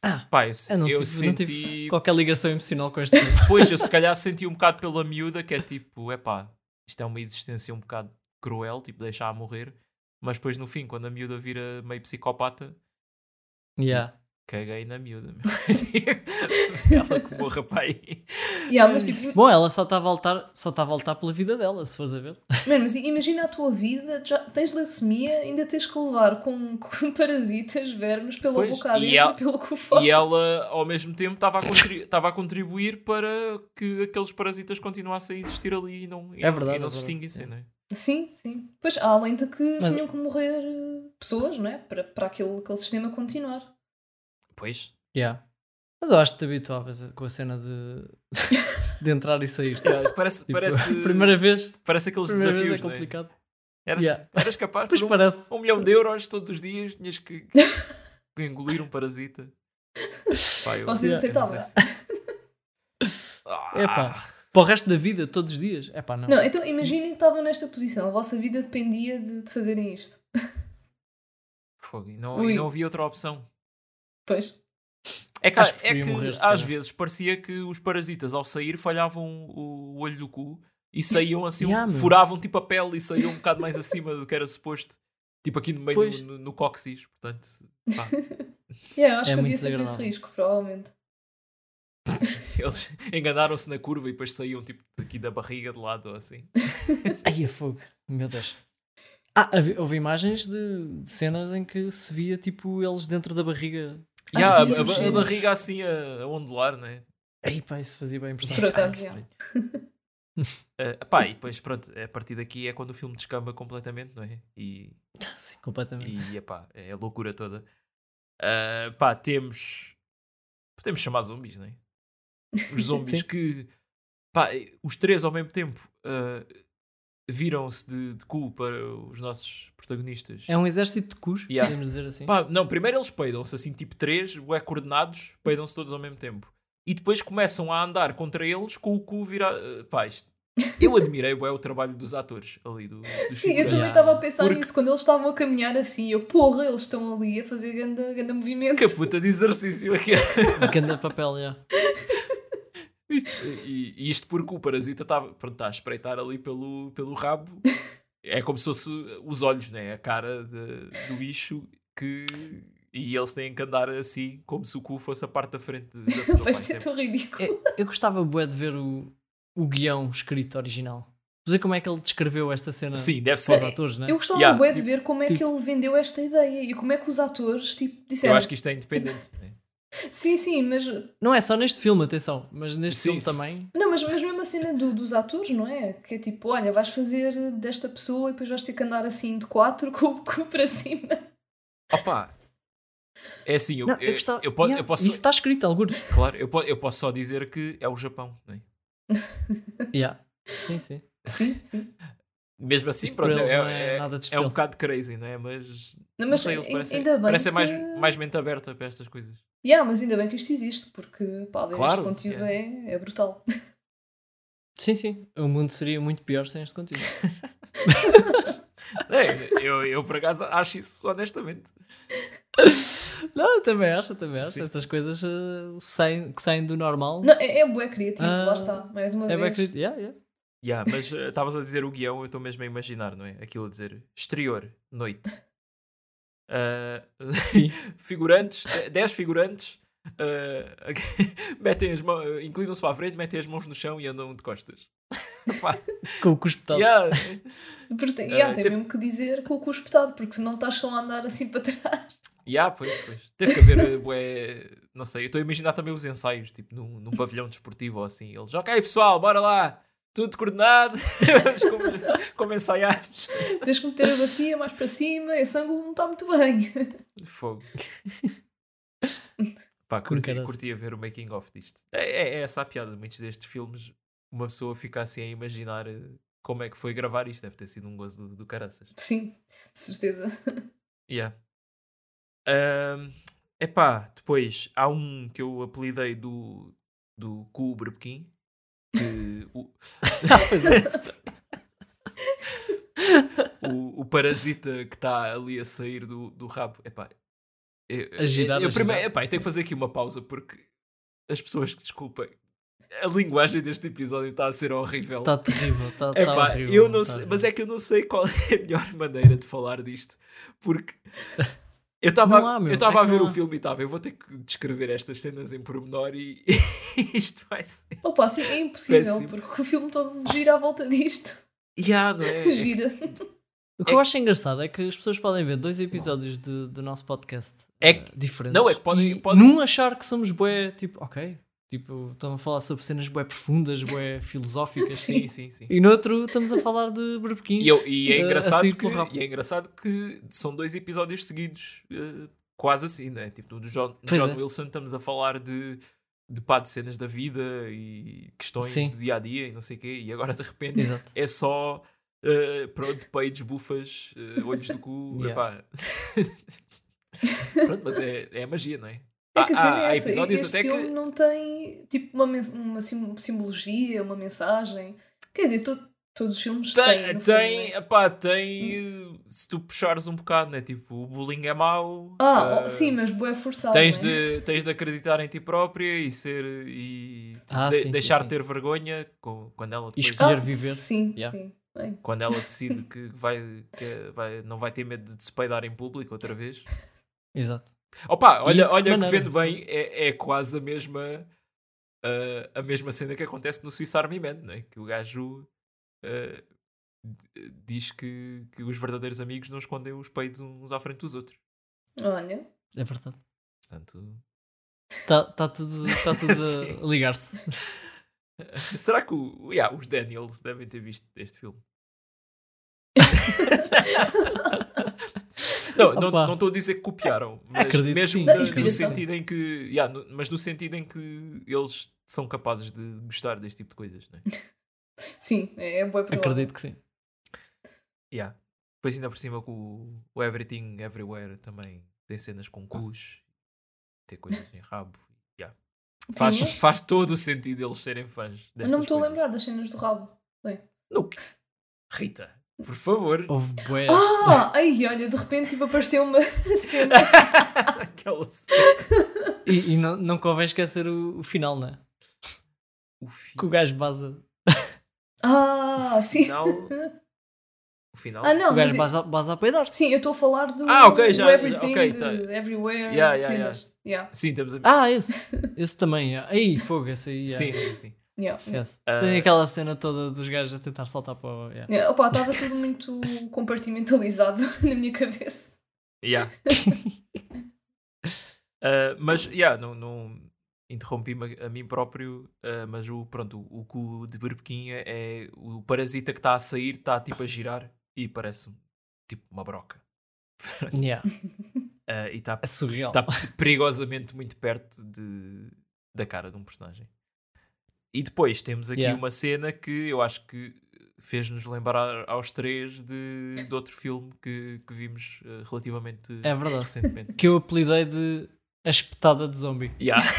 Ah, Pá, eu, eu não, eu tive, não senti. tive qualquer ligação emocional com este filme. Pois, eu se calhar senti um bocado pela miúda, que é tipo, epá, isto é uma existência um bocado cruel, tipo, deixar a morrer. Mas depois no fim, quando a miúda vira meio psicopata, yeah. Caguei na miúda. Ela que morra para aí. Yeah, mas, tipo, Bom, ela só estava a lutar, só estava a lutar pela vida dela, se fores a ver. Mano, mas imagina a tua vida, já tens leucemia, ainda tens que levar com, com parasitas, vermes, pela Pois, boca e adentro ela- pelo cu fora. E ela, ao mesmo tempo, estava a, contri- estava a contribuir para que aqueles parasitas continuassem a existir ali e não, e É não- verdade, e não é se extinguissem, não é? Sim, sim. Pois, além de que Mas- tinham que morrer eh, pessoas, não é? Para, para aquele, aquele sistema continuar. Pois. Yeah. Mas eu acho que te habituavas com a cena de, de entrar e sair. Yeah, isso parece, Tipo, parece, primeira vez, parece aqueles primeira vez desafios, é não é? complicado. Eras, Yeah. eras capaz Pois por um, parece. um milhão de euros todos os dias, tinhas que, que engolir um parasita. Pá, eu- Vocês eu não se- Ah, Epá. Para o resto da vida, todos os dias. É pá, não. Não, então imaginem que estavam nesta posição. A vossa vida dependia de, de fazerem isto. fogo, e não, e não havia outra opção. Pois. É que, Acho que é que às vezes parecia que os parasitas ao sair falhavam o olho do cu e saíam assim, um- Yeah, meu. furavam tipo a pele e saíam um bocado mais acima do que era suposto. Tipo aqui no meio Pois. no, no, no cóccix, portanto, pá, Yeah, acho É que havia muito sempre esse risco, provavelmente. eles enganaram-se na curva e depois saíam tipo aqui da barriga de lado ou assim. Ai, a fogo. Meu Deus. Ah, havia- houve imagens de, de cenas em que se via tipo eles dentro da barriga. Ah, Yeah, sim, a, sim, a- a barriga assim a, a ondular, né? Ai, pá, isso fazia bem impressão. Por acaso. Eh, pá, e depois pronto, a partir daqui é quando o filme descamba completamente, não é? E, Sim, completamente. e epá, é a loucura toda. Ah, pá, temos. Podemos chamar zombies, não é? Os zombies que. Pá, os três ao mesmo tempo ah, viram-se de, de cu para os nossos protagonistas. É um exército de cus, Yeah. podemos dizer assim. Pá, não, primeiro eles peidam-se assim, tipo três, é coordenados, peidam-se todos ao mesmo tempo. E depois começam a andar contra eles com o cu virado. Pá, isto Eu admirei bué, o trabalho dos atores ali, do, dos Sim, eu também estava a pensar Porque- nisso quando eles estavam a caminhar assim. Eu, porra, eles estão ali a fazer ganda movimento. Que puta de exercício aqui. Grande papel, já. E, e isto porque o parasita pronto, está a espreitar ali pelo, pelo rabo. É como se fosse os olhos, né? a cara de- do bicho que. E eles têm que andar assim, como se o cu fosse a parte da frente da pessoa. Vai ser é- tão ridículo. Eu, eu gostava bué de ver o, o guião escrito original. Ver como é que ele descreveu esta cena Sim, deve para os ser. atores, né? Eu gostava Yeah, bué de tipo- ver como é tipo- que ele vendeu esta ideia e como é que os atores tipo, Eu disseram. acho que isto é independente. né? Sim, sim, mas Não é só neste filme, atenção, mas neste Sim, filme sim. também. Não, mas, mas mesmo a cena do- dos atores, não é? Que é tipo, olha, vais fazer desta pessoa e depois vais ter que andar assim de quatro com o cu para cima. Opa! É assim, eu, Não, eu eu, gostava. eu posso, Yeah, eu posso Isso está escrito, alguns. claro, eu, eu posso só dizer que é o Japão. Né? Yeah. Sim, sim. Sim, sim. Mesmo assim, Para pronto, eles é, não é é, nada de é um bocado crazy, não é? Mas, Não, não mas sei, eles ai- parecem, ainda bem parecem que... mais, mais mente aberta para estas coisas. Yeah, mas ainda bem que isto existe, porque pá, ver Claro, este conteúdo yeah. é, é brutal. Sim, sim. O mundo seria muito pior sem este conteúdo. É, eu, eu, por acaso, acho isso honestamente. Não, eu também acho, também acho. Sim. Estas coisas eh, saem, que saem do normal. Não, é, é bué criativo, Ah, lá está, mais uma é bem vez. acredito. Yeah, yeah. Yeah, mas eh, estavas a dizer o guião, eu estou mesmo a imaginar, não é? Aquilo a dizer exterior, noite. Ah, Sim. figurantes, 10 figurantes, ah, metem as mãos, inclinam-se para a frente, metem as mãos no chão e andam de costas. Com o cuspetado. yeah. Porque tem, Ah, yeah, tem teve- mesmo que dizer com o cu espetado, porque senão estás só a andar assim para trás. Yeah, pois, pois. Teve que haver, eh, bué, não sei, eu estou a imaginar também os ensaios, tipo num, num pavilhão desportivo ou assim. Eles, ok pessoal, bora lá, tudo coordenado, vamos como, como ensaiámos. Tens que meter a bacia mais para cima, esse ângulo não está muito bem. Fogo. Pá, curti, Caraças. curtia ver o making of disto. É, é- é essa a piada de muitos destes filmes. Uma pessoa fica assim a imaginar eh, como é que foi gravar isto. Deve ter sido um gozo do, do caraças. Sim, de certeza. Yeah. Ahm, epá, depois há um que eu apelidei do, do cu Berbequim. Que o, Pois é. o, o parasita que está ali a sair do, do rabo. Epá, eu, A girar, eu, a primeiro, epá, eu tenho que fazer aqui uma pausa porque as pessoas que desculpem. A linguagem deste episódio está a ser horrível. Está terrível. Está tá Epá, horrível. eu não tá sei, mas horrível. é que eu não sei qual é a melhor maneira de falar disto, porque eu estava eu estava é a ver o filme e estava, eu vou ter que descrever estas cenas em pormenor e isto vai ser. Opa, assim, é impossível, Péssimo. porque o filme todo gira à volta disto. Yeah, não é? gira. O que eu acho engraçado é que as pessoas podem ver dois episódios do nosso podcast É eh, que- diferentes. não, é que podem- e podem- Num achar que somos bué, tipo, ok. Tipo, estamos a falar sobre cenas bué profundas, bué filosóficas. Sim, sim, sim. E no outro estamos a falar de berbequins. E, eu- e é eh, engraçado assim que, e é engraçado que são dois episódios seguidos, eh, quase assim, né? Tipo, do John, Pois John é. Wilson estamos a falar de, de pá, de cenas da vida e questões Sim. do dia a dia e não sei o quê, e agora de repente Exato. é só uh, pronto, peitos, bufas, uh, olhos do cu, Yeah. pronto, mas é, é a magia, não é? É que a Há- cena há- é essa. episódios Este até que- filme não tem tipo uma, uma sim- simbologia, uma mensagem. Quer dizer, to- todos os filmes têm. Tem, no tem, fundo, né? epá, tem, uh, se tu puxares um bocado, né? Tipo, o bullying é mau. Ah, uh, sim, mas boé forçado. Tens né? de, tens de acreditar em ti própria e ser e tipo, Ah, de- sim, sim, deixar sim. de ter vergonha com- quando ela E depois, escolher Ah, viver. Sim, Yeah. sim. Bem. quando ela decide que vai, que vai não vai ter medo de se peidar em público outra vez. Exato. Opa, olha, olha que vendo bem, é, é quase a mesma ah, a mesma cena que acontece no Swiss Army Man, não é? Que o gajo d- diz que, que os verdadeiros amigos não escondem os peitos uns à frente dos outros. Olha, É verdade. Portanto, Está tá tudo, tá tudo a ligar-se. será que o, yeah, os Daniels devem ter visto este filme? Não, não não estou a dizer que copiaram, mas Acredito que mesmo sim. no- sentido em que, yeah, no- mas no sentido em que eles são capazes de gostar deste tipo de coisas, não é? sim, é, é boé provável. Acredito que sim. Yeah. Depois ainda por cima com o, Everything Everywhere também tem cenas com cus, ter coisas em rabo. Yeah. Faz, faz todo o sentido eles serem fãs Mas destas não me estou a lembrar das cenas do rabo. Foi. No? Rita, por favor. Houve bué. Ah! Ai, olha, de repente tipo, apareceu uma cena. Aquela cena. E, e não, não convém esquecer o, o final, né? O fi- Que o gajo baza. Ah, sim. final. O final. Ah, não, O gajo eu- baza, baza a peidar-se. sim, eu estou a falar do, Ah, ok, do já- Everything, ok, de tá. Everywhere, Yeah, yeah, cenas. Yeah, Sim, temos a. Ah, esse. Esse também. yeah. Aí, fogo, esse aí. yeah. Sim, sim, sim. Yeah. Ah. Tem aquela cena toda dos gajos a tentar saltar para o. yeah. Yeah, Opa, estava tudo muito compartimentalizado na minha cabeça. Yeah. Ah, mas, yeah, não, não interrompi-me a, a mim próprio, ah, mas o, pronto, o, o cu de Berbequim é, o parasita que está a sair, está tipo a girar e parece tipo uma broca. Yeah. Ah, e está É surreal. está perigosamente muito perto de, da cara de um personagem. E depois temos aqui Yeah. uma cena que eu acho que fez-nos lembrar aos três de, de outro filme que, que vimos eh, relativamente É verdade. recentemente. Que eu apelidei de A Espetada de Zombie. Yeah.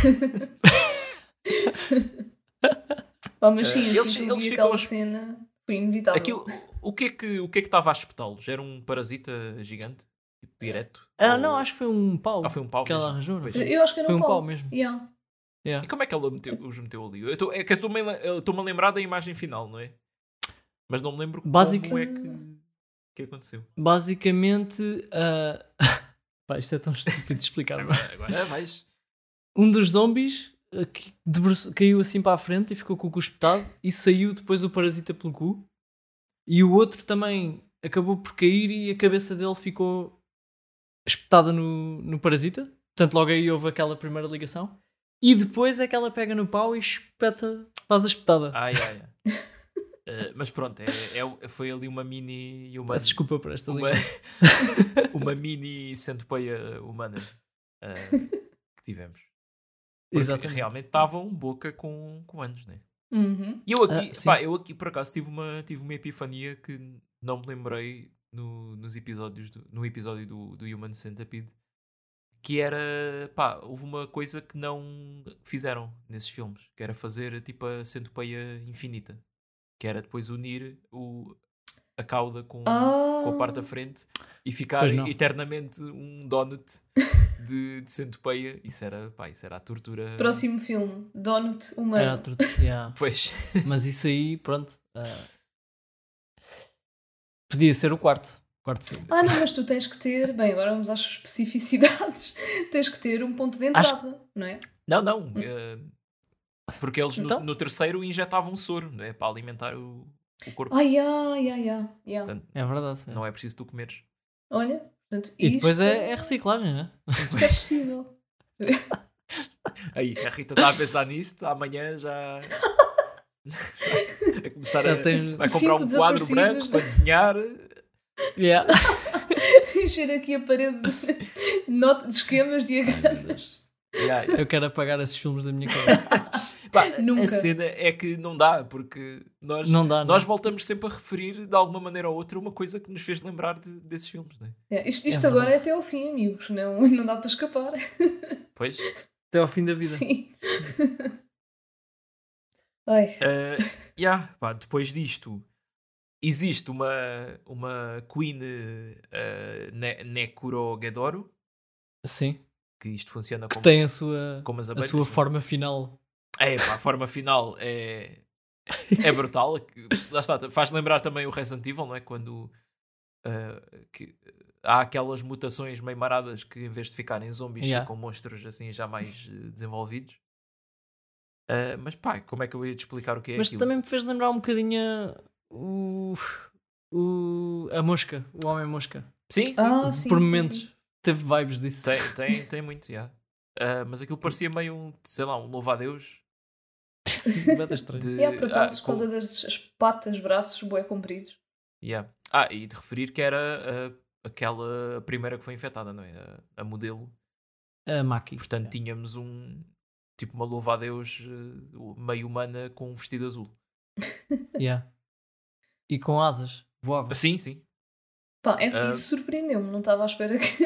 Oh, mas sim, assim eles- eles ficam aquela cena, foi inevitável. Aquilo, o que é que o que é que estava a espetá-los? Era um parasita gigante? Tipo, direto? Ah, Ou- não, acho que foi um pau. Ah, foi um pau que ela mesmo. arranjou, Pois. foi? Eu acho que era Foi um um pau. pau mesmo. Yeah. Yeah. E como é que ela meteu- os meteu ali? Eu é estou-me a lembrar da imagem final, não é? Mas não me lembro Basic- como é que, que aconteceu. Basicamente, ah, pá, isto é tão estúpido de explicar. é? Agora, agora vais. um dos zombies ah, que debruçou- caiu assim para a frente e ficou com o cu espetado e saiu depois o parasita pelo cu. E o outro também acabou por cair e a cabeça dele ficou espetada no, no parasita. Portanto, logo aí houve aquela primeira ligação. E depois é que ela pega no pau e espeta, faz a espetada. Ai, ai, ai. Eh, mas pronto, é, é- foi ali uma mini uma, Peço desculpa por esta uma, uma mini centopeia humana eh, que tivemos. Porque Exatamente. realmente estavam boca com, com anos, né? Uhum. E eu aqui, Ah, pá, eu aqui por acaso tive uma, tive uma epifania que não me lembrei no, nos episódios do, no episódio do, do Human Centipede. Que era, pá, houve uma coisa que não fizeram nesses filmes, que era fazer tipo a centopeia infinita, que era depois unir o, a cauda com, Ah. com a parte da frente e ficar eternamente um donut de, de centopeia. Isso era, pá, isso era a tortura. Próximo filme, Donut Humano. Era tudo- yeah. Pois. Mas isso aí, pronto. ah, podia ser o quarto. Quarto filme. Ah, não, mas tu tens que ter, bem, agora vamos às especificidades. tens que ter um ponto de Acho- entrada, não é? Não, não. eh, porque eles no- Então? no, terceiro injetavam soro, não é? Para alimentar o, o corpo. Ai, ai, ai, ai. É verdade. é. não é preciso tu comeres. Olha, portanto, E depois é, é reciclagem, né? Isto é possível. Aí, a Rita está a pensar nisto, amanhã já. vai começar a. Vai comprar um quadro branco né? para desenhar. Yeah. Encher aqui a parede de, not- de esquemas, diagramas. Yeah, yeah. Eu quero apagar esses filmes da minha cabeça. Pá, Nunca. A cena é que não dá, porque nós, Não dá, não. nós voltamos sempre a referir de alguma maneira ou outra uma coisa que nos fez lembrar de- desses filmes, não é? É, isto É isto verdade. agora é até ao fim, amigos. Não, não dá para escapar. Pois. Até ao fim da vida. Sim. Ai, Uh, yeah, pá, depois disto, existe uma, uma Queen uh, ne Sim. que isto funciona Que como, tem a sua, como as a abelhas. sua né? forma final. É, pá, a forma final é, é brutal. Lá está, faz lembrar também o Resident Evil, não é? Quando uh, que, há aquelas mutações meio maradas que em vez de ficarem zombies Yeah. ficam monstros assim já mais eh, desenvolvidos. Uh, mas pá, como é que eu ia te explicar o que é Mas aquilo? também me fez lembrar um bocadinho o, o, a mosca, o homem mosca. Sim, sim. Ah, sim, Por sim, momentos sim. teve vibes disso. Tem, tem, tem muito, já. Ah, mas aquilo parecia meio um, sei lá, um louva-a-Deus. Bada estranho. De, E é por acaso, ah, por causa das as patas, braços, bué compridos. yeah. Ah, e de referir que era ah, aquela primeira que foi infectada, não é? A, a modelo. A Maki. Portanto, tínhamos um, tipo uma louva-a-Deus ah, meio humana com um vestido azul. Yeah. E com asas. Voava. Sim, sim. Pá, é, Ah. isso surpreendeu-me, não estava à espera que.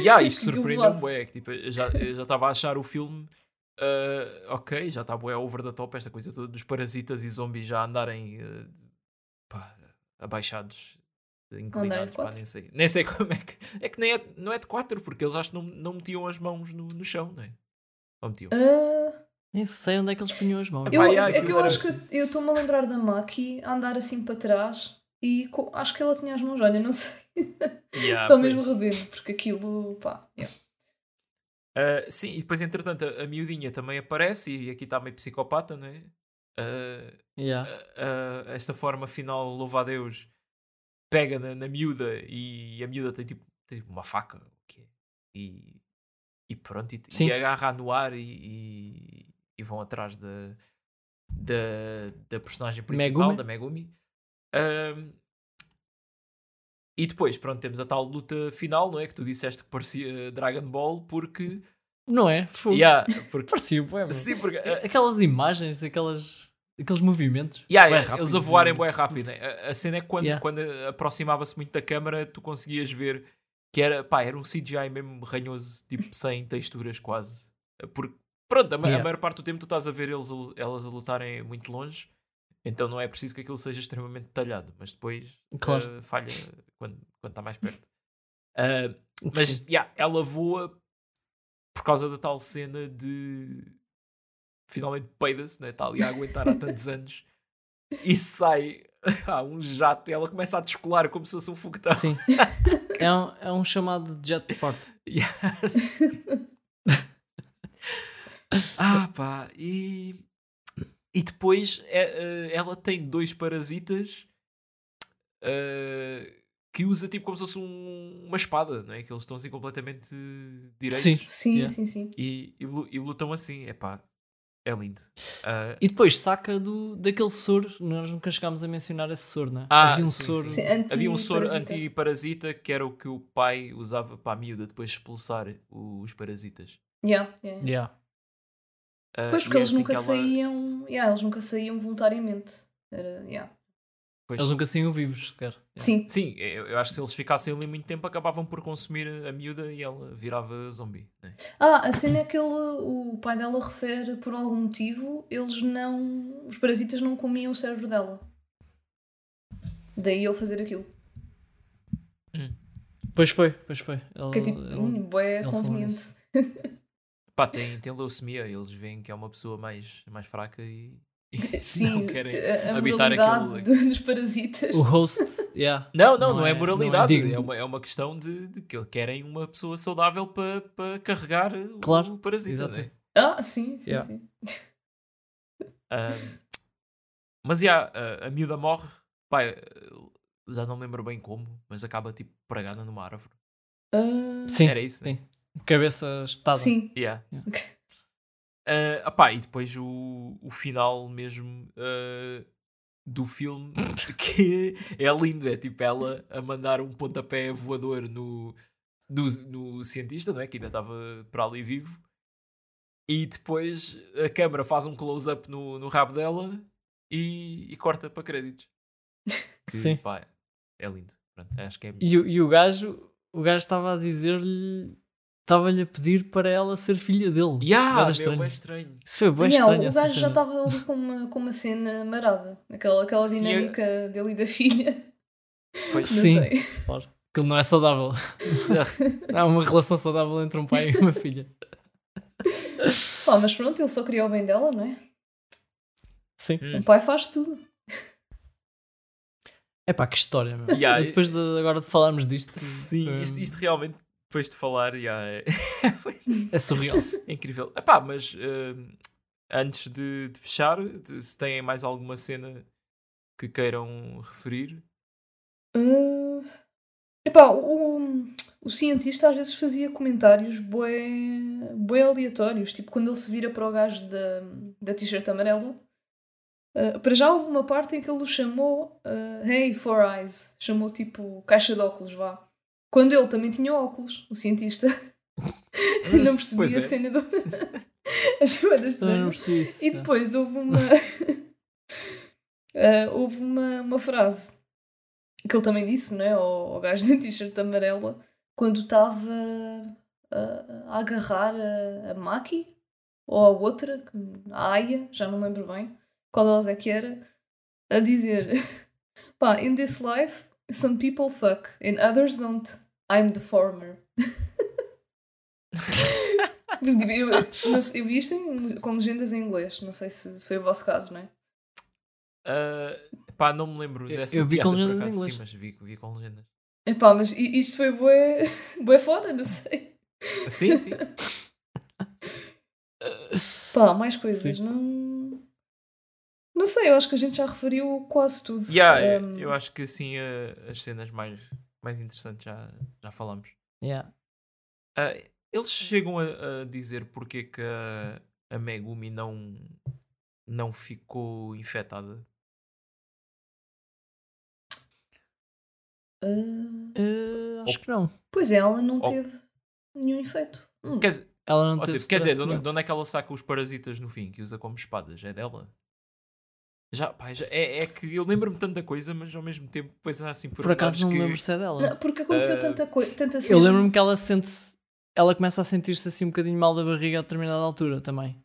E ah, isto que aquilo surpreendeu-me, bué, que, tipo, eu já estava a achar o filme uh, ok, já está bué over the top esta coisa toda dos parasitas e zombies já andarem uh, de- pá, abaixados, inclinados, de pá, quatro. nem sei. Nem sei como é que. É que nem é, não é de 4, porque eles acho que não, não metiam as mãos no, no chão, não é? Ou metiam? Ah, Nem sei onde é que eles punham as mãos. Eu, yeah, é que eu acho que eu- estou-me a lembrar da Maki a andar assim para trás e co- acho que ela tinha as mãos, olha, não sei. Yeah, Só pois. mesmo revendo, porque aquilo, pá, yeah. Uh, sim, e depois, entretanto, a, a miudinha também aparece e aqui está meio psicopata, não é? Uh, Yeah. uh, uh, esta forma final, louva a Deus, pega na, na miúda e a miúda tem tipo, tem tipo uma faca, o quê? E, e pronto, e, e agarra no ar e, e, e vão atrás da, da, da personagem principal, Megumi. da Megumi. Um, e depois, pronto, temos a tal luta final, não é? Que tu disseste que parecia Dragon Ball, porque. Não é? Fogo. Yeah, porque Parecia, meu. Sim, porque uh, Aquelas imagens, aquelas, aqueles movimentos. Yeah, bué yeah, eles a voarem bem rápido. né? A, a cena é que quando, Yeah. quando aproximava-se muito da câmara, tu conseguias ver que era, pá, era um CGI mesmo ranhoso, tipo sem texturas quase. Porque, pronto, a, ma- a Yeah. maior parte do tempo tu estás a ver eles, a elas a lutarem muito longe, então não é preciso que aquilo seja extremamente detalhado, mas depois Claro. uh, falha quando está mais perto. Uh, mas, Sim. yeah, ela voa por causa da tal cena de finalmente peida-se, né? está ali a aguentar há tantos anos e sai há um jato e ela começa a descolar como se fosse um foguetão. Sim. é, um, é um chamado de jetport. Yes. Ah pá, e, e depois é, eh, ela tem dois parasitas eh, que usa tipo como se fosse um- uma espada, não é? Que eles estão assim completamente direitos Sim. Sim, Yeah. sim, sim. e, e e lutam assim, é pá, é lindo. Ah, E depois saca do, daquele soro. Nós nunca chegámos a mencionar esse soro, não é? Ah, Havia um sim, soro. sim. Sim, anti- Havia um soro parasita. antiparasita que era o que o pai usava para a miúda depois expulsar os parasitas. Yeah, yeah, yeah. Ah, Pois, porque é eles assim nunca ela- saíam. Yeah, eles nunca saíam voluntariamente. Era, yeah. Pois. Eles nunca saíam vivos, sequer. Sim, Sim, eu, eu acho que se eles ficassem ali muito tempo acabavam por consumir a miúda e ela virava zombie. Né? Ah, a cena é que ele, o pai dela refere, por algum motivo, eles não. Os parasitas não comiam o cérebro dela. Daí ele fazer aquilo. Pois foi, pois foi. Ele, Que é tipo, ele- hum, falou conveniente. Pá, tem, tem leucemia, eles veem que é uma pessoa mais, mais fraca e, e Sim, não querem a, a habitar aquele. do- dos parasitas. O host, yeah. Não, não, não, Não é, é- moralidade. não é é, uma, é uma questão de, de que eles querem uma pessoa saudável para para carregar o- Claro, o parasita. exato. né? Ah, sim, sim, Yeah. sim. Ahm, mas já, a, a miúda morre. Pá, eh, já não me lembro bem como, mas acaba tipo pregada numa árvore. Ah, Sim, Era isso, né? Cabeça espetada. sim. Yeah. Yeah. Ah, opá, e depois o, o final mesmo ah, do filme que é lindo, é tipo ela a mandar um pontapé voador no, no, no cientista, não é? Que ainda estava para ali vivo. E depois a câmera faz um close-up no, no rabo dela e, e corta para créditos. Que, Sim. pá, é lindo. Pronto, acho que é E, o- e o gajo, o gajo estava a dizer-lhe, estava-lhe a pedir para ela ser filha dele. Yeah, Era meu, estranho. é estranho. Isso foi bem Yeah, estranho. o gajo já estava ali com uma, com uma cena marada. Aquela, aquela Sim, dinâmica dele e da filha. Pois, Não Sim. sei. Claro. Aquilo não é saudável. Não há uma relação saudável entre um pai e uma filha. Pá, mas pronto, ele só queria o bem dela, não é? Sim. Hum. O pai faz tudo. É pá, que história, meu. Yeah, E depois de, agora de falarmos disto, Sim, hum, isto, isto realmente, depois de falar, yeah, é, é surreal. é incrível. Epá, mas hum, antes de, de fechar, de- se têm mais alguma cena que queiram referir. Ah, epá, o, o cientista às vezes fazia comentários bué, bué aleatórios. Tipo, quando ele se vira para o gajo da, da t-shirt amarela. ah, para já houve uma parte em que ele o chamou ah, Hey, Four Eyes. Chamou tipo caixa de óculos, vá. Quando ele também tinha óculos, o cientista. não percebi Pois a é. cena do. As coisas Também não estranhas. percebi isso. E depois houve uma. Ah, houve uma, uma frase que ele também disse, não é? Ao, ao gajo da t-shirt amarela, quando estava a, a agarrar a, a Maki, ou a outra, a Aya, já não lembro bem qual delas é que era, a dizer: pá, in this life, some people fuck and others don't. I'm the former. Tipo, eu, sei- eu vi isto em- com legendas em inglês, não sei se, se foi o vosso caso, não é? Ah, pá, não me lembro Eu- dessa eu vi com piada, por legendas em acaso, inglês. Sim, mas vi, vi com legendas. Epá, mas i- isto foi bué, bué fora, não sei. Sim, sim. Pá, mais coisas, Sim. não. Não sei, eu acho que a gente já referiu quase tudo. Yeah, Um, Eu acho que sim, ah, as cenas mais, mais interessantes já, já falamos. Yeah. Ah, eles chegam a, a dizer porque é que a, a Megumi não, não ficou infectada. ah, Eh, acho que não. pois é, ela não Oh. teve nenhum efeito. Hum. Quer dizer, Ela não ó, teve tipo, quer dizer, de onde é que ela saca os parasitas no fim, que usa como espadas? É dela? Já, pá, já- é, é que eu lembro-me tanta coisa, mas ao mesmo tempo pensar assim por Por acaso não que... lembro se é dela. Não, porque aconteceu Ah, tanta coisa, tanta Eu lembro-me que ela se sente. Ela começa a sentir-se assim um bocadinho mal da barriga a determinada altura também.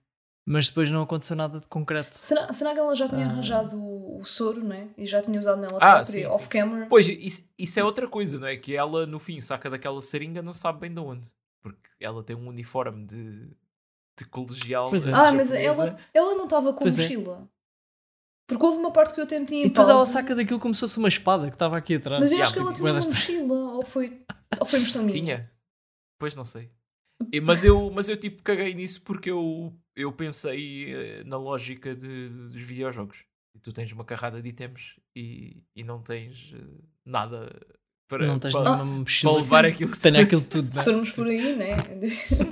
Mas depois não aconteceu nada de concreto. Será, será que ela já tinha Ah. arranjado o, o soro, né? E já tinha usado nela Ah, própria, off-camera? Pois, isso, isso é outra coisa, não é? Que ela no fim saca daquela seringa não sabe bem de onde. Porque ela tem um uniforme de, de colegial Pois é. Ah, mas ela, ela não estava com Pois é. Porque houve uma parte que eu até meti em E depois ela pausa, saca daquilo como se fosse uma espada que estava aqui atrás. Mas eu Yeah, acho que ela tinha uma mochila, ou foi, ou foi impressão minha. Tinha? Pois não sei. E- mas, eu, mas eu tipo caguei nisso porque eu, eu pensei eh, na lógica de, dos videojogos. E tu tens uma carrada de itens e, e não tens eh, nada para, não tens para, nenhuma para mochila levar aquilo que que tenha aquilo tudo. Se né? formos por aí, né?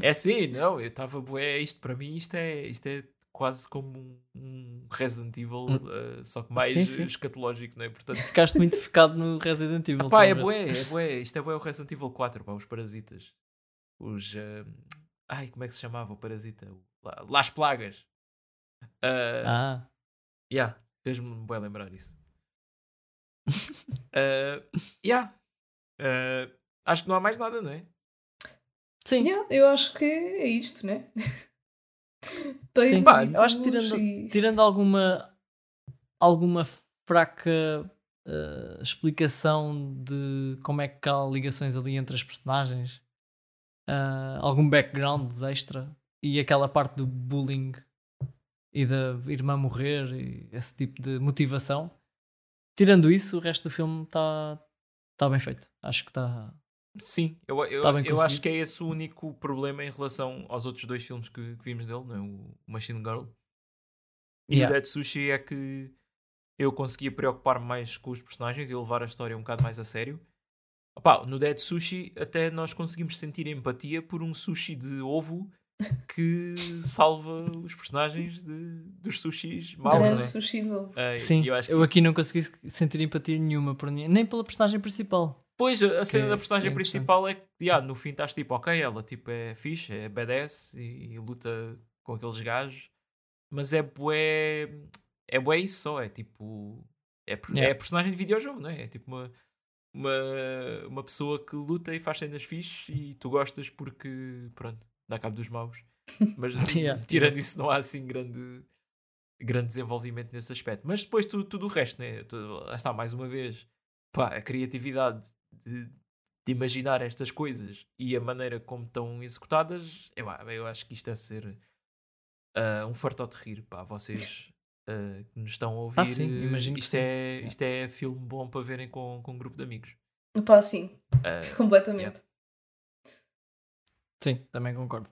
É sim, não, eu estava bué, isto para mim isto é, isto é quase como um, um Resident Evil, Hum. eh, só que mais Sim, sim. escatológico, não é? Portanto, Ficaste muito focado no Resident Evil. pá, é bué, é bué, isto é bué o Resident Evil 4, pá, os parasitas. Os, eh, ai, como é que se chamava o parasita? Las Plagas. Ah, Ah, Yeah, fez-me bué lembrar isso. uh, yeah. Uh, acho que não há mais nada, não é? sim. Yeah, eu acho que é isto, né? Peidos Sim. Pá, eu acho que tirando- e- Tirando alguma alguma fraca eh, explicação de como é que há ligações ali entre as personagens, ah, algum background extra e aquela parte do bullying e da irmã morrer e esse tipo de motivação. Tirando isso, o resto do filme está tá bem feito. Acho que está. Sim, eu, eu, Tá eu acho que é esse o único problema em relação aos outros dois filmes que, que vimos dele, não é? O Machine Girl e Yeah. o Dead Sushi é que eu conseguia preocupar-me mais com os personagens e levar a história um bocado mais a sério. Opá, no Dead Sushi até nós conseguimos sentir empatia por um sushi de ovo que salva os personagens de, dos sushis maus, é? Grande sushi de ovo. Ah, Sim, eu acho que eu aqui não consegui sentir empatia nenhuma por ninguém, nem pela personagem principal. Pois, a cena é- da personagem é principal é que, yeah, no fim estás tipo, ok, ela tipo é fixe, é badass e, e luta com aqueles gajos, mas é bué, é bué isso só, é tipo, é, per- Yeah. é personagem de videojogo, não é? É tipo uma, uma, uma pessoa que luta e faz cenas fixe e tu gostas porque, pronto, dá cabo dos maus. Mas Yeah, tirando isso não há assim grande, grande desenvolvimento nesse aspecto. Mas depois tudo, tudo o resto, né? Tu- lá está, mais uma vez, pá, a criatividade de, de imaginar estas coisas e a maneira como estão executadas, eu, eu acho que isto é ser ah, um farto de rir, pá, vocês ah, que nos estão a ouvir, Ah, sim, imagino que isto, sim. é, isto é filme bom para verem com, com um grupo de amigos. Pá, sim, Ah, completamente. Sim, também concordo.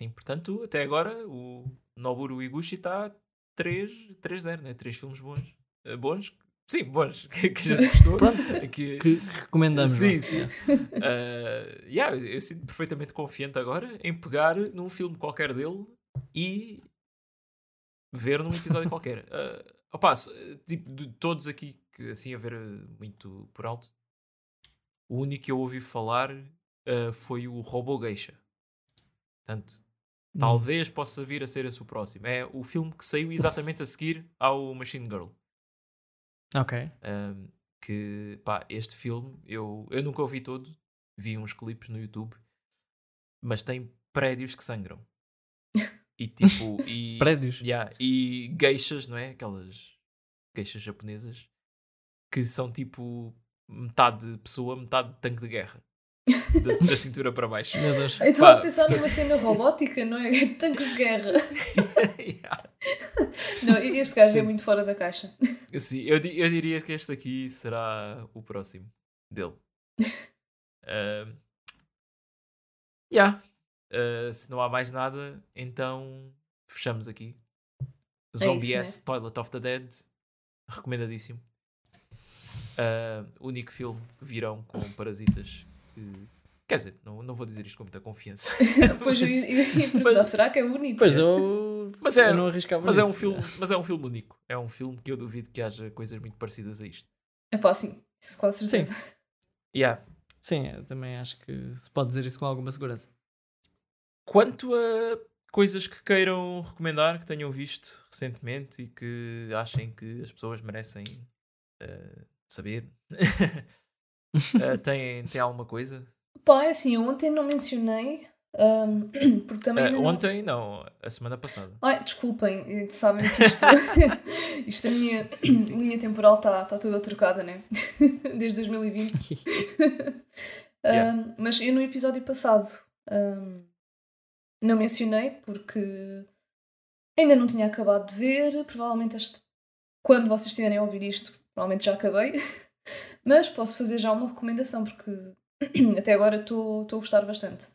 sim, portanto, até agora o Noburo Iguchi está 3-0, né? Três filmes bons. Ah, bons? Sim, bons, que, que a gente gostou. Pronto, que, que recomendamos. Sim, vá. sim. Uh, yeah, eu sinto perfeitamente confiante agora em pegar num filme qualquer dele e ver num episódio qualquer. Uh, opa, se- tipo, de todos aqui que assim a ver uh, muito por alto, o único que eu ouvi falar uh, foi o Robo Geisha. Portanto, Hum. talvez possa vir a ser esse o próximo. É o filme que saiu exatamente a seguir ao Machine Girl. Ok. Um, que pá, este filme eu, eu nunca o vi todo, vi uns clipes no YouTube, mas tem prédios que sangram. E tipo, e, Prédios. yeah, e geishas, não é? Aquelas geishas japonesas que são tipo metade pessoa, metade tanque de guerra. Da, da cintura para baixo. Meu Deus. Eu estava a pensar numa cena robótica, não é? Tanques de guerra. Yeah. Não, este gajo é muito fora da caixa. Sim, eu, eu diria que este aqui será o próximo dele. Uh, yeah. Uh, se não há mais nada, então fechamos aqui. Zombie isso, S Toilet of the Dead. Recomendadíssimo. Uh, único filme que virão com parasitas. que- Quer dizer, não, não vou dizer isto com muita confiança. Depois eu ia, eu ia perguntar, Mas- será que é único? Pois eu, Mas é- eu não arriscava Mas é, um nisso. filme, mas é um filme único. É um filme que eu duvido que haja coisas muito parecidas a isto. É pá, sim, isso com certeza. Yeah. Sim, eu também acho que se pode dizer isso com alguma segurança. Quanto a coisas que queiram recomendar, que tenham visto recentemente e que achem que as pessoas merecem eh, saber, Eh, tem, tem alguma coisa? Pá, assim, ontem não mencionei, ahm, porque também. Eh, ainda não- ontem, não, a semana passada. Ai, desculpem, eh, sabem que isto, isto a minha linha temporal está tá toda trocada, né? Desde 2020. Yeah. Mas eu no episódio passado ahm, não mencionei porque ainda não tinha acabado de ver. Provavelmente este, quando vocês estiverem a ouvir isto, provavelmente já acabei. Mas posso fazer já uma recomendação porque até agora estou a gostar bastante.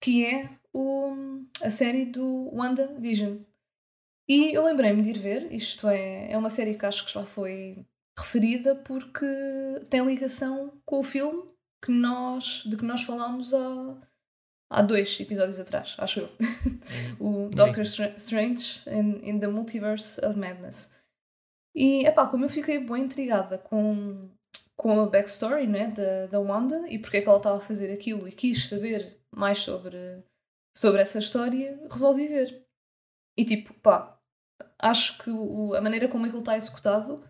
Que é o, a série do WandaVision. E eu lembrei-me de ir ver, isto é, é uma série que acho que já foi referida porque tem ligação com o filme que nós, de que nós falámos há, há dois episódios atrás, acho eu. o Doctor Stra- Strange in, in the Multiverse of Madness. E, epá, como eu fiquei bem intrigada com, com a backstory né, da, da Wanda e porque é que ela estava a fazer aquilo e quis saber mais sobre, sobre essa história, resolvi ver. E tipo, pá, acho que o, a maneira como aquilo está executado,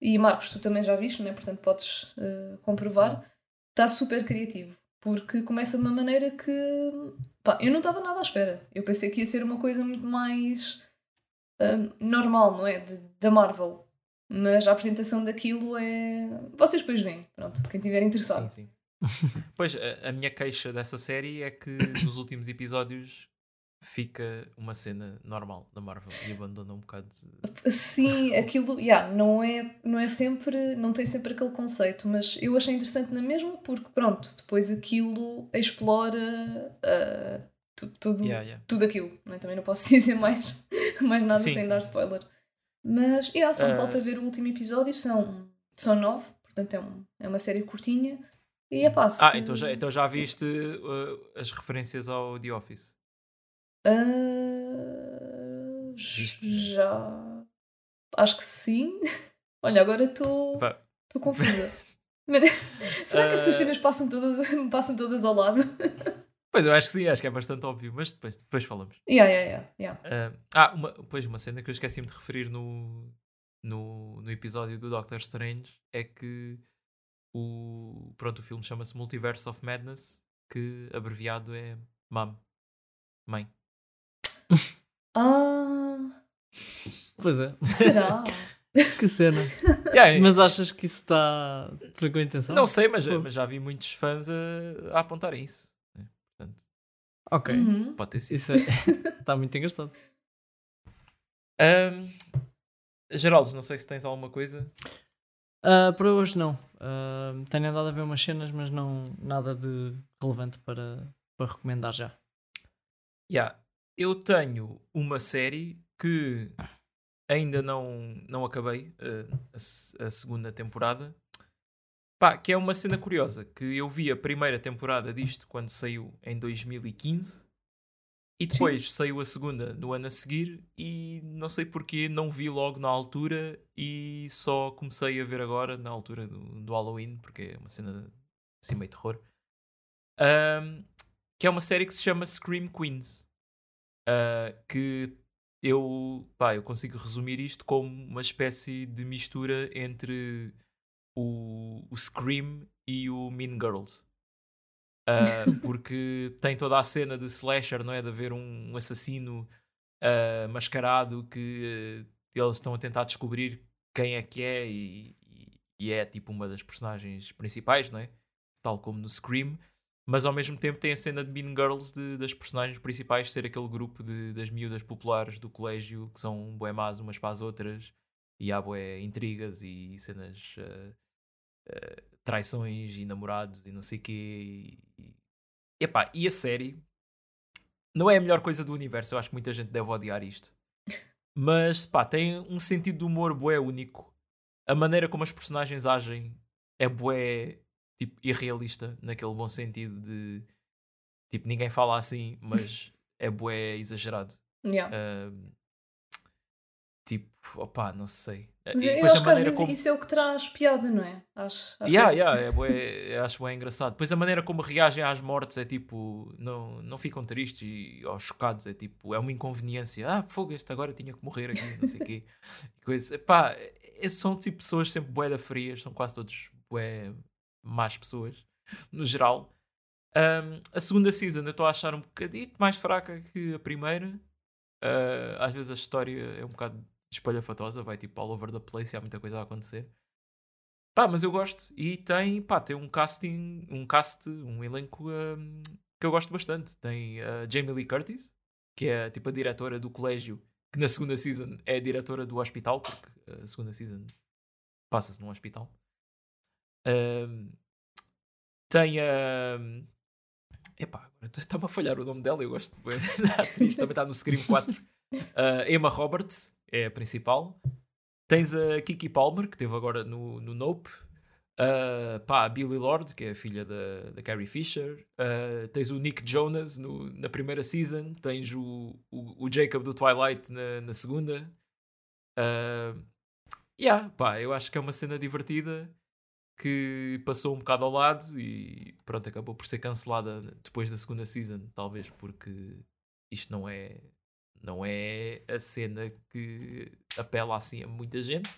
e Marcos, tu também já viste, né? portanto podes eh, comprovar, está super criativo. Porque começa de uma maneira que pá, eu não estava nada à espera. Eu pensei que ia ser uma coisa muito mais hum, normal, não é? De- da Marvel. Mas a apresentação daquilo é. Vocês depois veem, pronto, quem estiver interessado. Sim, sim. pois, a, a minha queixa dessa série é que nos últimos episódios fica uma cena normal da Marvel e abandona um bocado. de- Sim, aquilo, yeah, não, é, não é sempre, não tem sempre aquele conceito, mas eu achei interessante na mesma porque, pronto, depois aquilo explora ah, tu- tudo, Yeah, yeah. tudo aquilo. não é? Também não posso dizer mais, mais nada Sim, sem dar spoiler. Mas, yeah, só me Ah. falta ver o último episódio, são, são nove, portanto é, um, é uma série curtinha. E é pá, se- Ah, então já, então já viste uh, as referências ao The Office? Ah, Viste? já. Acho que sim. Olha, agora estou estou confusa. Será que estas cenas passam todas, passam todas ao lado? Pois eu acho que sim, acho que é bastante óbvio, mas depois, depois falamos. Yeah, yeah, yeah, yeah. Ah, ah, uma, pois uma cena que eu esqueci-me de referir no, no, no episódio do Doctor Strange é que o, pronto, o filme chama-se Multiverse of Madness, que abreviado é MAM. Mãe. Ah, Pois é. será? Que cena. Yeah, Mas achas que isso está com a intenção? não sei, mas, mas já vi muitos fãs a, a apontarem isso. Ok. Uhum. pode ter sido. Isso está muito engraçado. Ahm, Geraldo, não sei se tens alguma coisa. Ah, para hoje não. Ah, tenho andado a ver umas cenas, mas não nada de relevante para, para recomendar já. Yeah. Eu tenho uma série que ainda não, não acabei eh, a, a segunda temporada. Pá, que é uma cena curiosa, que eu vi a primeira temporada disto quando saiu em 2015 e depois saiu a segunda no ano a seguir e não sei porquê não vi logo na altura e só comecei a ver agora na altura do, do Halloween, porque é uma cena assim meio terror. Ahm, que é uma série que se chama Scream Queens. Ah, que eu, pá, eu consigo resumir isto como uma espécie de mistura entre o, o Scream e o Mean Girls. Ah, porque tem toda a cena de slasher, não é? De haver um assassino uh, mascarado que uh, eles estão a tentar descobrir quem é que é e, e, e, é tipo uma das personagens principais, não é? Tal como no Scream. Mas ao mesmo tempo tem a cena de Mean Girls de, das personagens principais ser aquele grupo de, das miúdas populares do colégio que são bué más umas para as outras e há bué intrigas e cenas uh, traições e namorados e não sei o quê. E, e, epá, e a série não é a melhor coisa do universo. Eu acho que muita gente deve odiar isto. Mas pá, tem um sentido de humor bué único. A maneira como as personagens agem é bué tipo, irrealista, naquele bom sentido de tipo, ninguém fala assim, mas é bué exagerado. Yeah. Uh, tipo, opá, não sei. Mas e, eu acho que às vezes como... isso é o que traz piada, não é? Acho, acho yeah, yeah, é bué, acho bem engraçado. Depois a maneira como reagem às mortes é tipo, não, não ficam tristes e, ou chocados, é tipo, é uma inconveniência. Ah, fogo, este agora tinha que morrer aqui, não sei o quê. Coisa. Pá, são tipo pessoas sempre bué da frias, são quase todos bué más pessoas, no geral. Um, a segunda season eu estou a achar um bocadinho mais fraca que a primeira. Uh, às vezes a história é um bocado espalhafatosa, vai tipo all over the place e há muita coisa a acontecer. Pá, mas eu gosto. E tem, pá, tem um casting, um cast, um elenco um, que eu gosto bastante. Tem a Jamie Lee Curtis, que é tipo a diretora do colégio, que na segunda season é a diretora do hospital, porque a segunda season passa-se num hospital. Um, tem a. Um, epá, está-me a falhar o nome dela, eu gosto da atriz, também está no Scream 4. Uh, Emma Roberts, é a principal. Tens a Kiki Palmer, que teve agora no, no Nope. Uh, pá, a Billy Lord, que é a filha da, da Carrie Fisher. Uh, tens o Nick Jonas no, na primeira season. Tens o, o, o Jacob do Twilight na, na segunda. Uh, yeah, pá, eu acho que é uma cena divertida que passou um bocado ao lado e pronto, acabou por ser cancelada depois da segunda season, talvez porque isto não é não é a cena que apela assim a muita gente.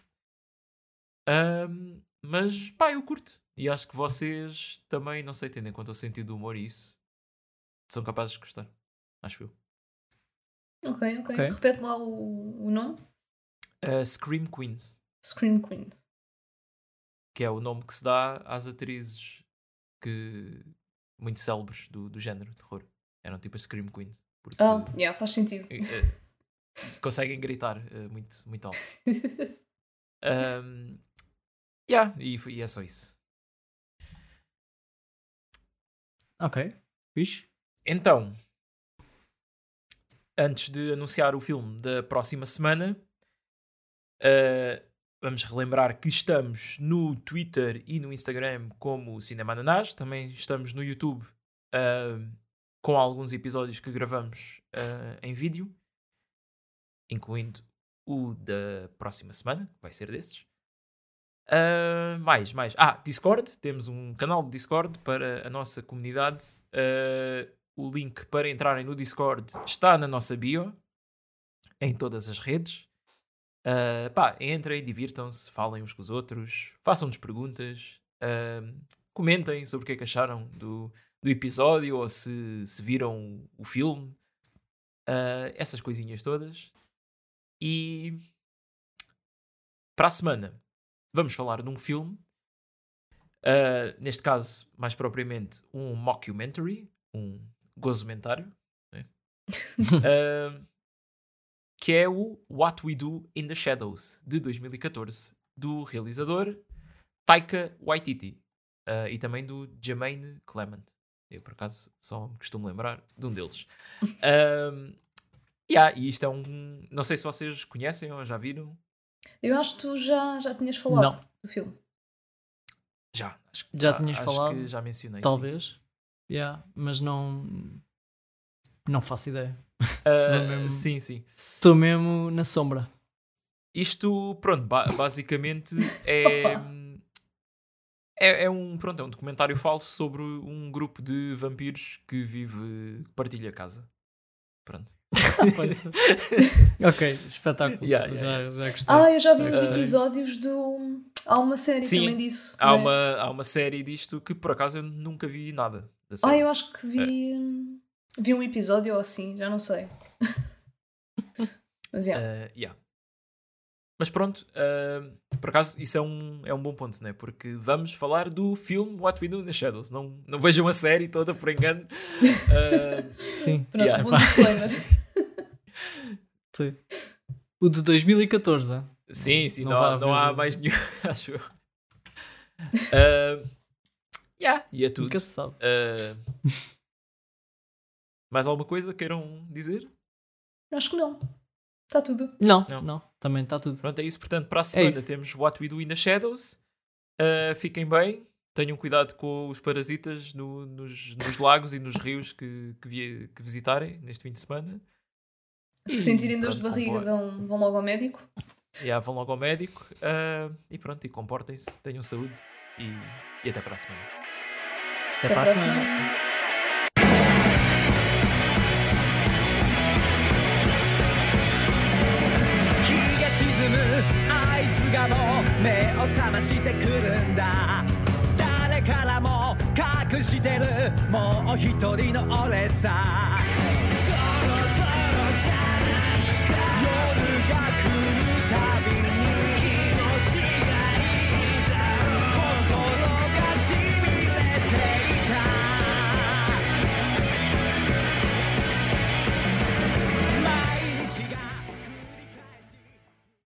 Um, mas pá, eu curto. E acho que vocês também, não sei, tendo em conta o sentido do humor e isso, são capazes de gostar. Acho eu. Ok, ok. okay. Repete lá o, o nome: uh, Scream Queens. Scream Queens. Que é o nome que se dá às atrizes que muito célebres do, do género terror. Eram tipo as Scream Queens. Porque oh, yeah, faz sentido. Uh, conseguem gritar uh, muito, muito alto. um, yeah, e, e é só isso. Ok, fixe. Então, antes de anunciar o filme da próxima semana, uh, vamos relembrar que estamos no Twitter e no Instagram como Cinema Ananás. Também estamos no YouTube uh, com alguns episódios que gravamos uh, em vídeo, incluindo o da próxima semana, que vai ser desses. Uh, mais, mais. Ah, Discord. Temos um canal de Discord para a nossa comunidade. Uh, o link para entrarem no Discord está na nossa bio, em todas as redes. Uh, pá, entrem, divirtam-se, falem uns com os outros, façam-nos perguntas, comentem sobre o que é que acharam do, do episódio ou se, se viram o filme, uh, essas coisinhas todas. E para a semana vamos falar de um filme, uh, neste caso, mais propriamente, um mockumentary, um gozomentário, né? uh, que é o What We Do in the Shadows, de 2014, do realizador Taika Waititi uh, e também do Jermaine Clement. Eu, por acaso, só me costumo lembrar de um deles. um, yeah, e isto é um. Não sei se vocês conhecem ou já viram. Eu acho que tu já, já tinhas falado não. do filme. Já, acho que já, já tinhas acho falado. Que já mencionei. Talvez. Sim. Yeah, mas não. Não faço ideia. Uh, mesmo... Sim, sim. Estou mesmo na sombra. Isto, pronto, ba basicamente é. É, é, um, pronto, é um documentário falso sobre um grupo de vampiros que vive, partilha casa. Pronto. ok, espetáculo. Yeah, yeah, já, já gostei. Ah, eu já vi uns episódios do. Há uma série Sim, também disso. Há, é? uma, há uma série disto que por acaso eu nunca vi nada. Ah, eu acho que vi. É. Vi um episódio ou assim, já não sei. Mas yeah. Uh, yeah. Mas pronto, uh, por acaso isso é um, é um bom ponto, né? Porque vamos falar do filme What We Do in the Shadows. Não, não vejam a série toda por engano. Uh, Sim. Pronto, yeah, bom disclaimer. Sim. O de 2014. ah? sim, sim, Não não, há, não há mais nenhum, acho eu. Uh, yeah, e é tudo. Nunca se sabe. Uh, mais alguma coisa queiram dizer? Acho que não. Está tudo. Não, Não. não, também está tudo. Pronto, é isso. Portanto, para a semana isso. temos What We Do in the Shadows. Uh, fiquem bem. Tenham cuidado com os parasitas no- nos, nos lagos e nos rios que, que, vi- que visitarem neste fim de semana. Se E sentirem dores de barriga, vão, vão logo ao médico. E ah, vão logo ao médico. uh, e pronto, e comportem-se. Tenham saúde. E, e até para a semana. Até, Até para a para a semana. semana. がもう目を覚ましてくるんだ。誰からも隠してる。もう一人の俺さ。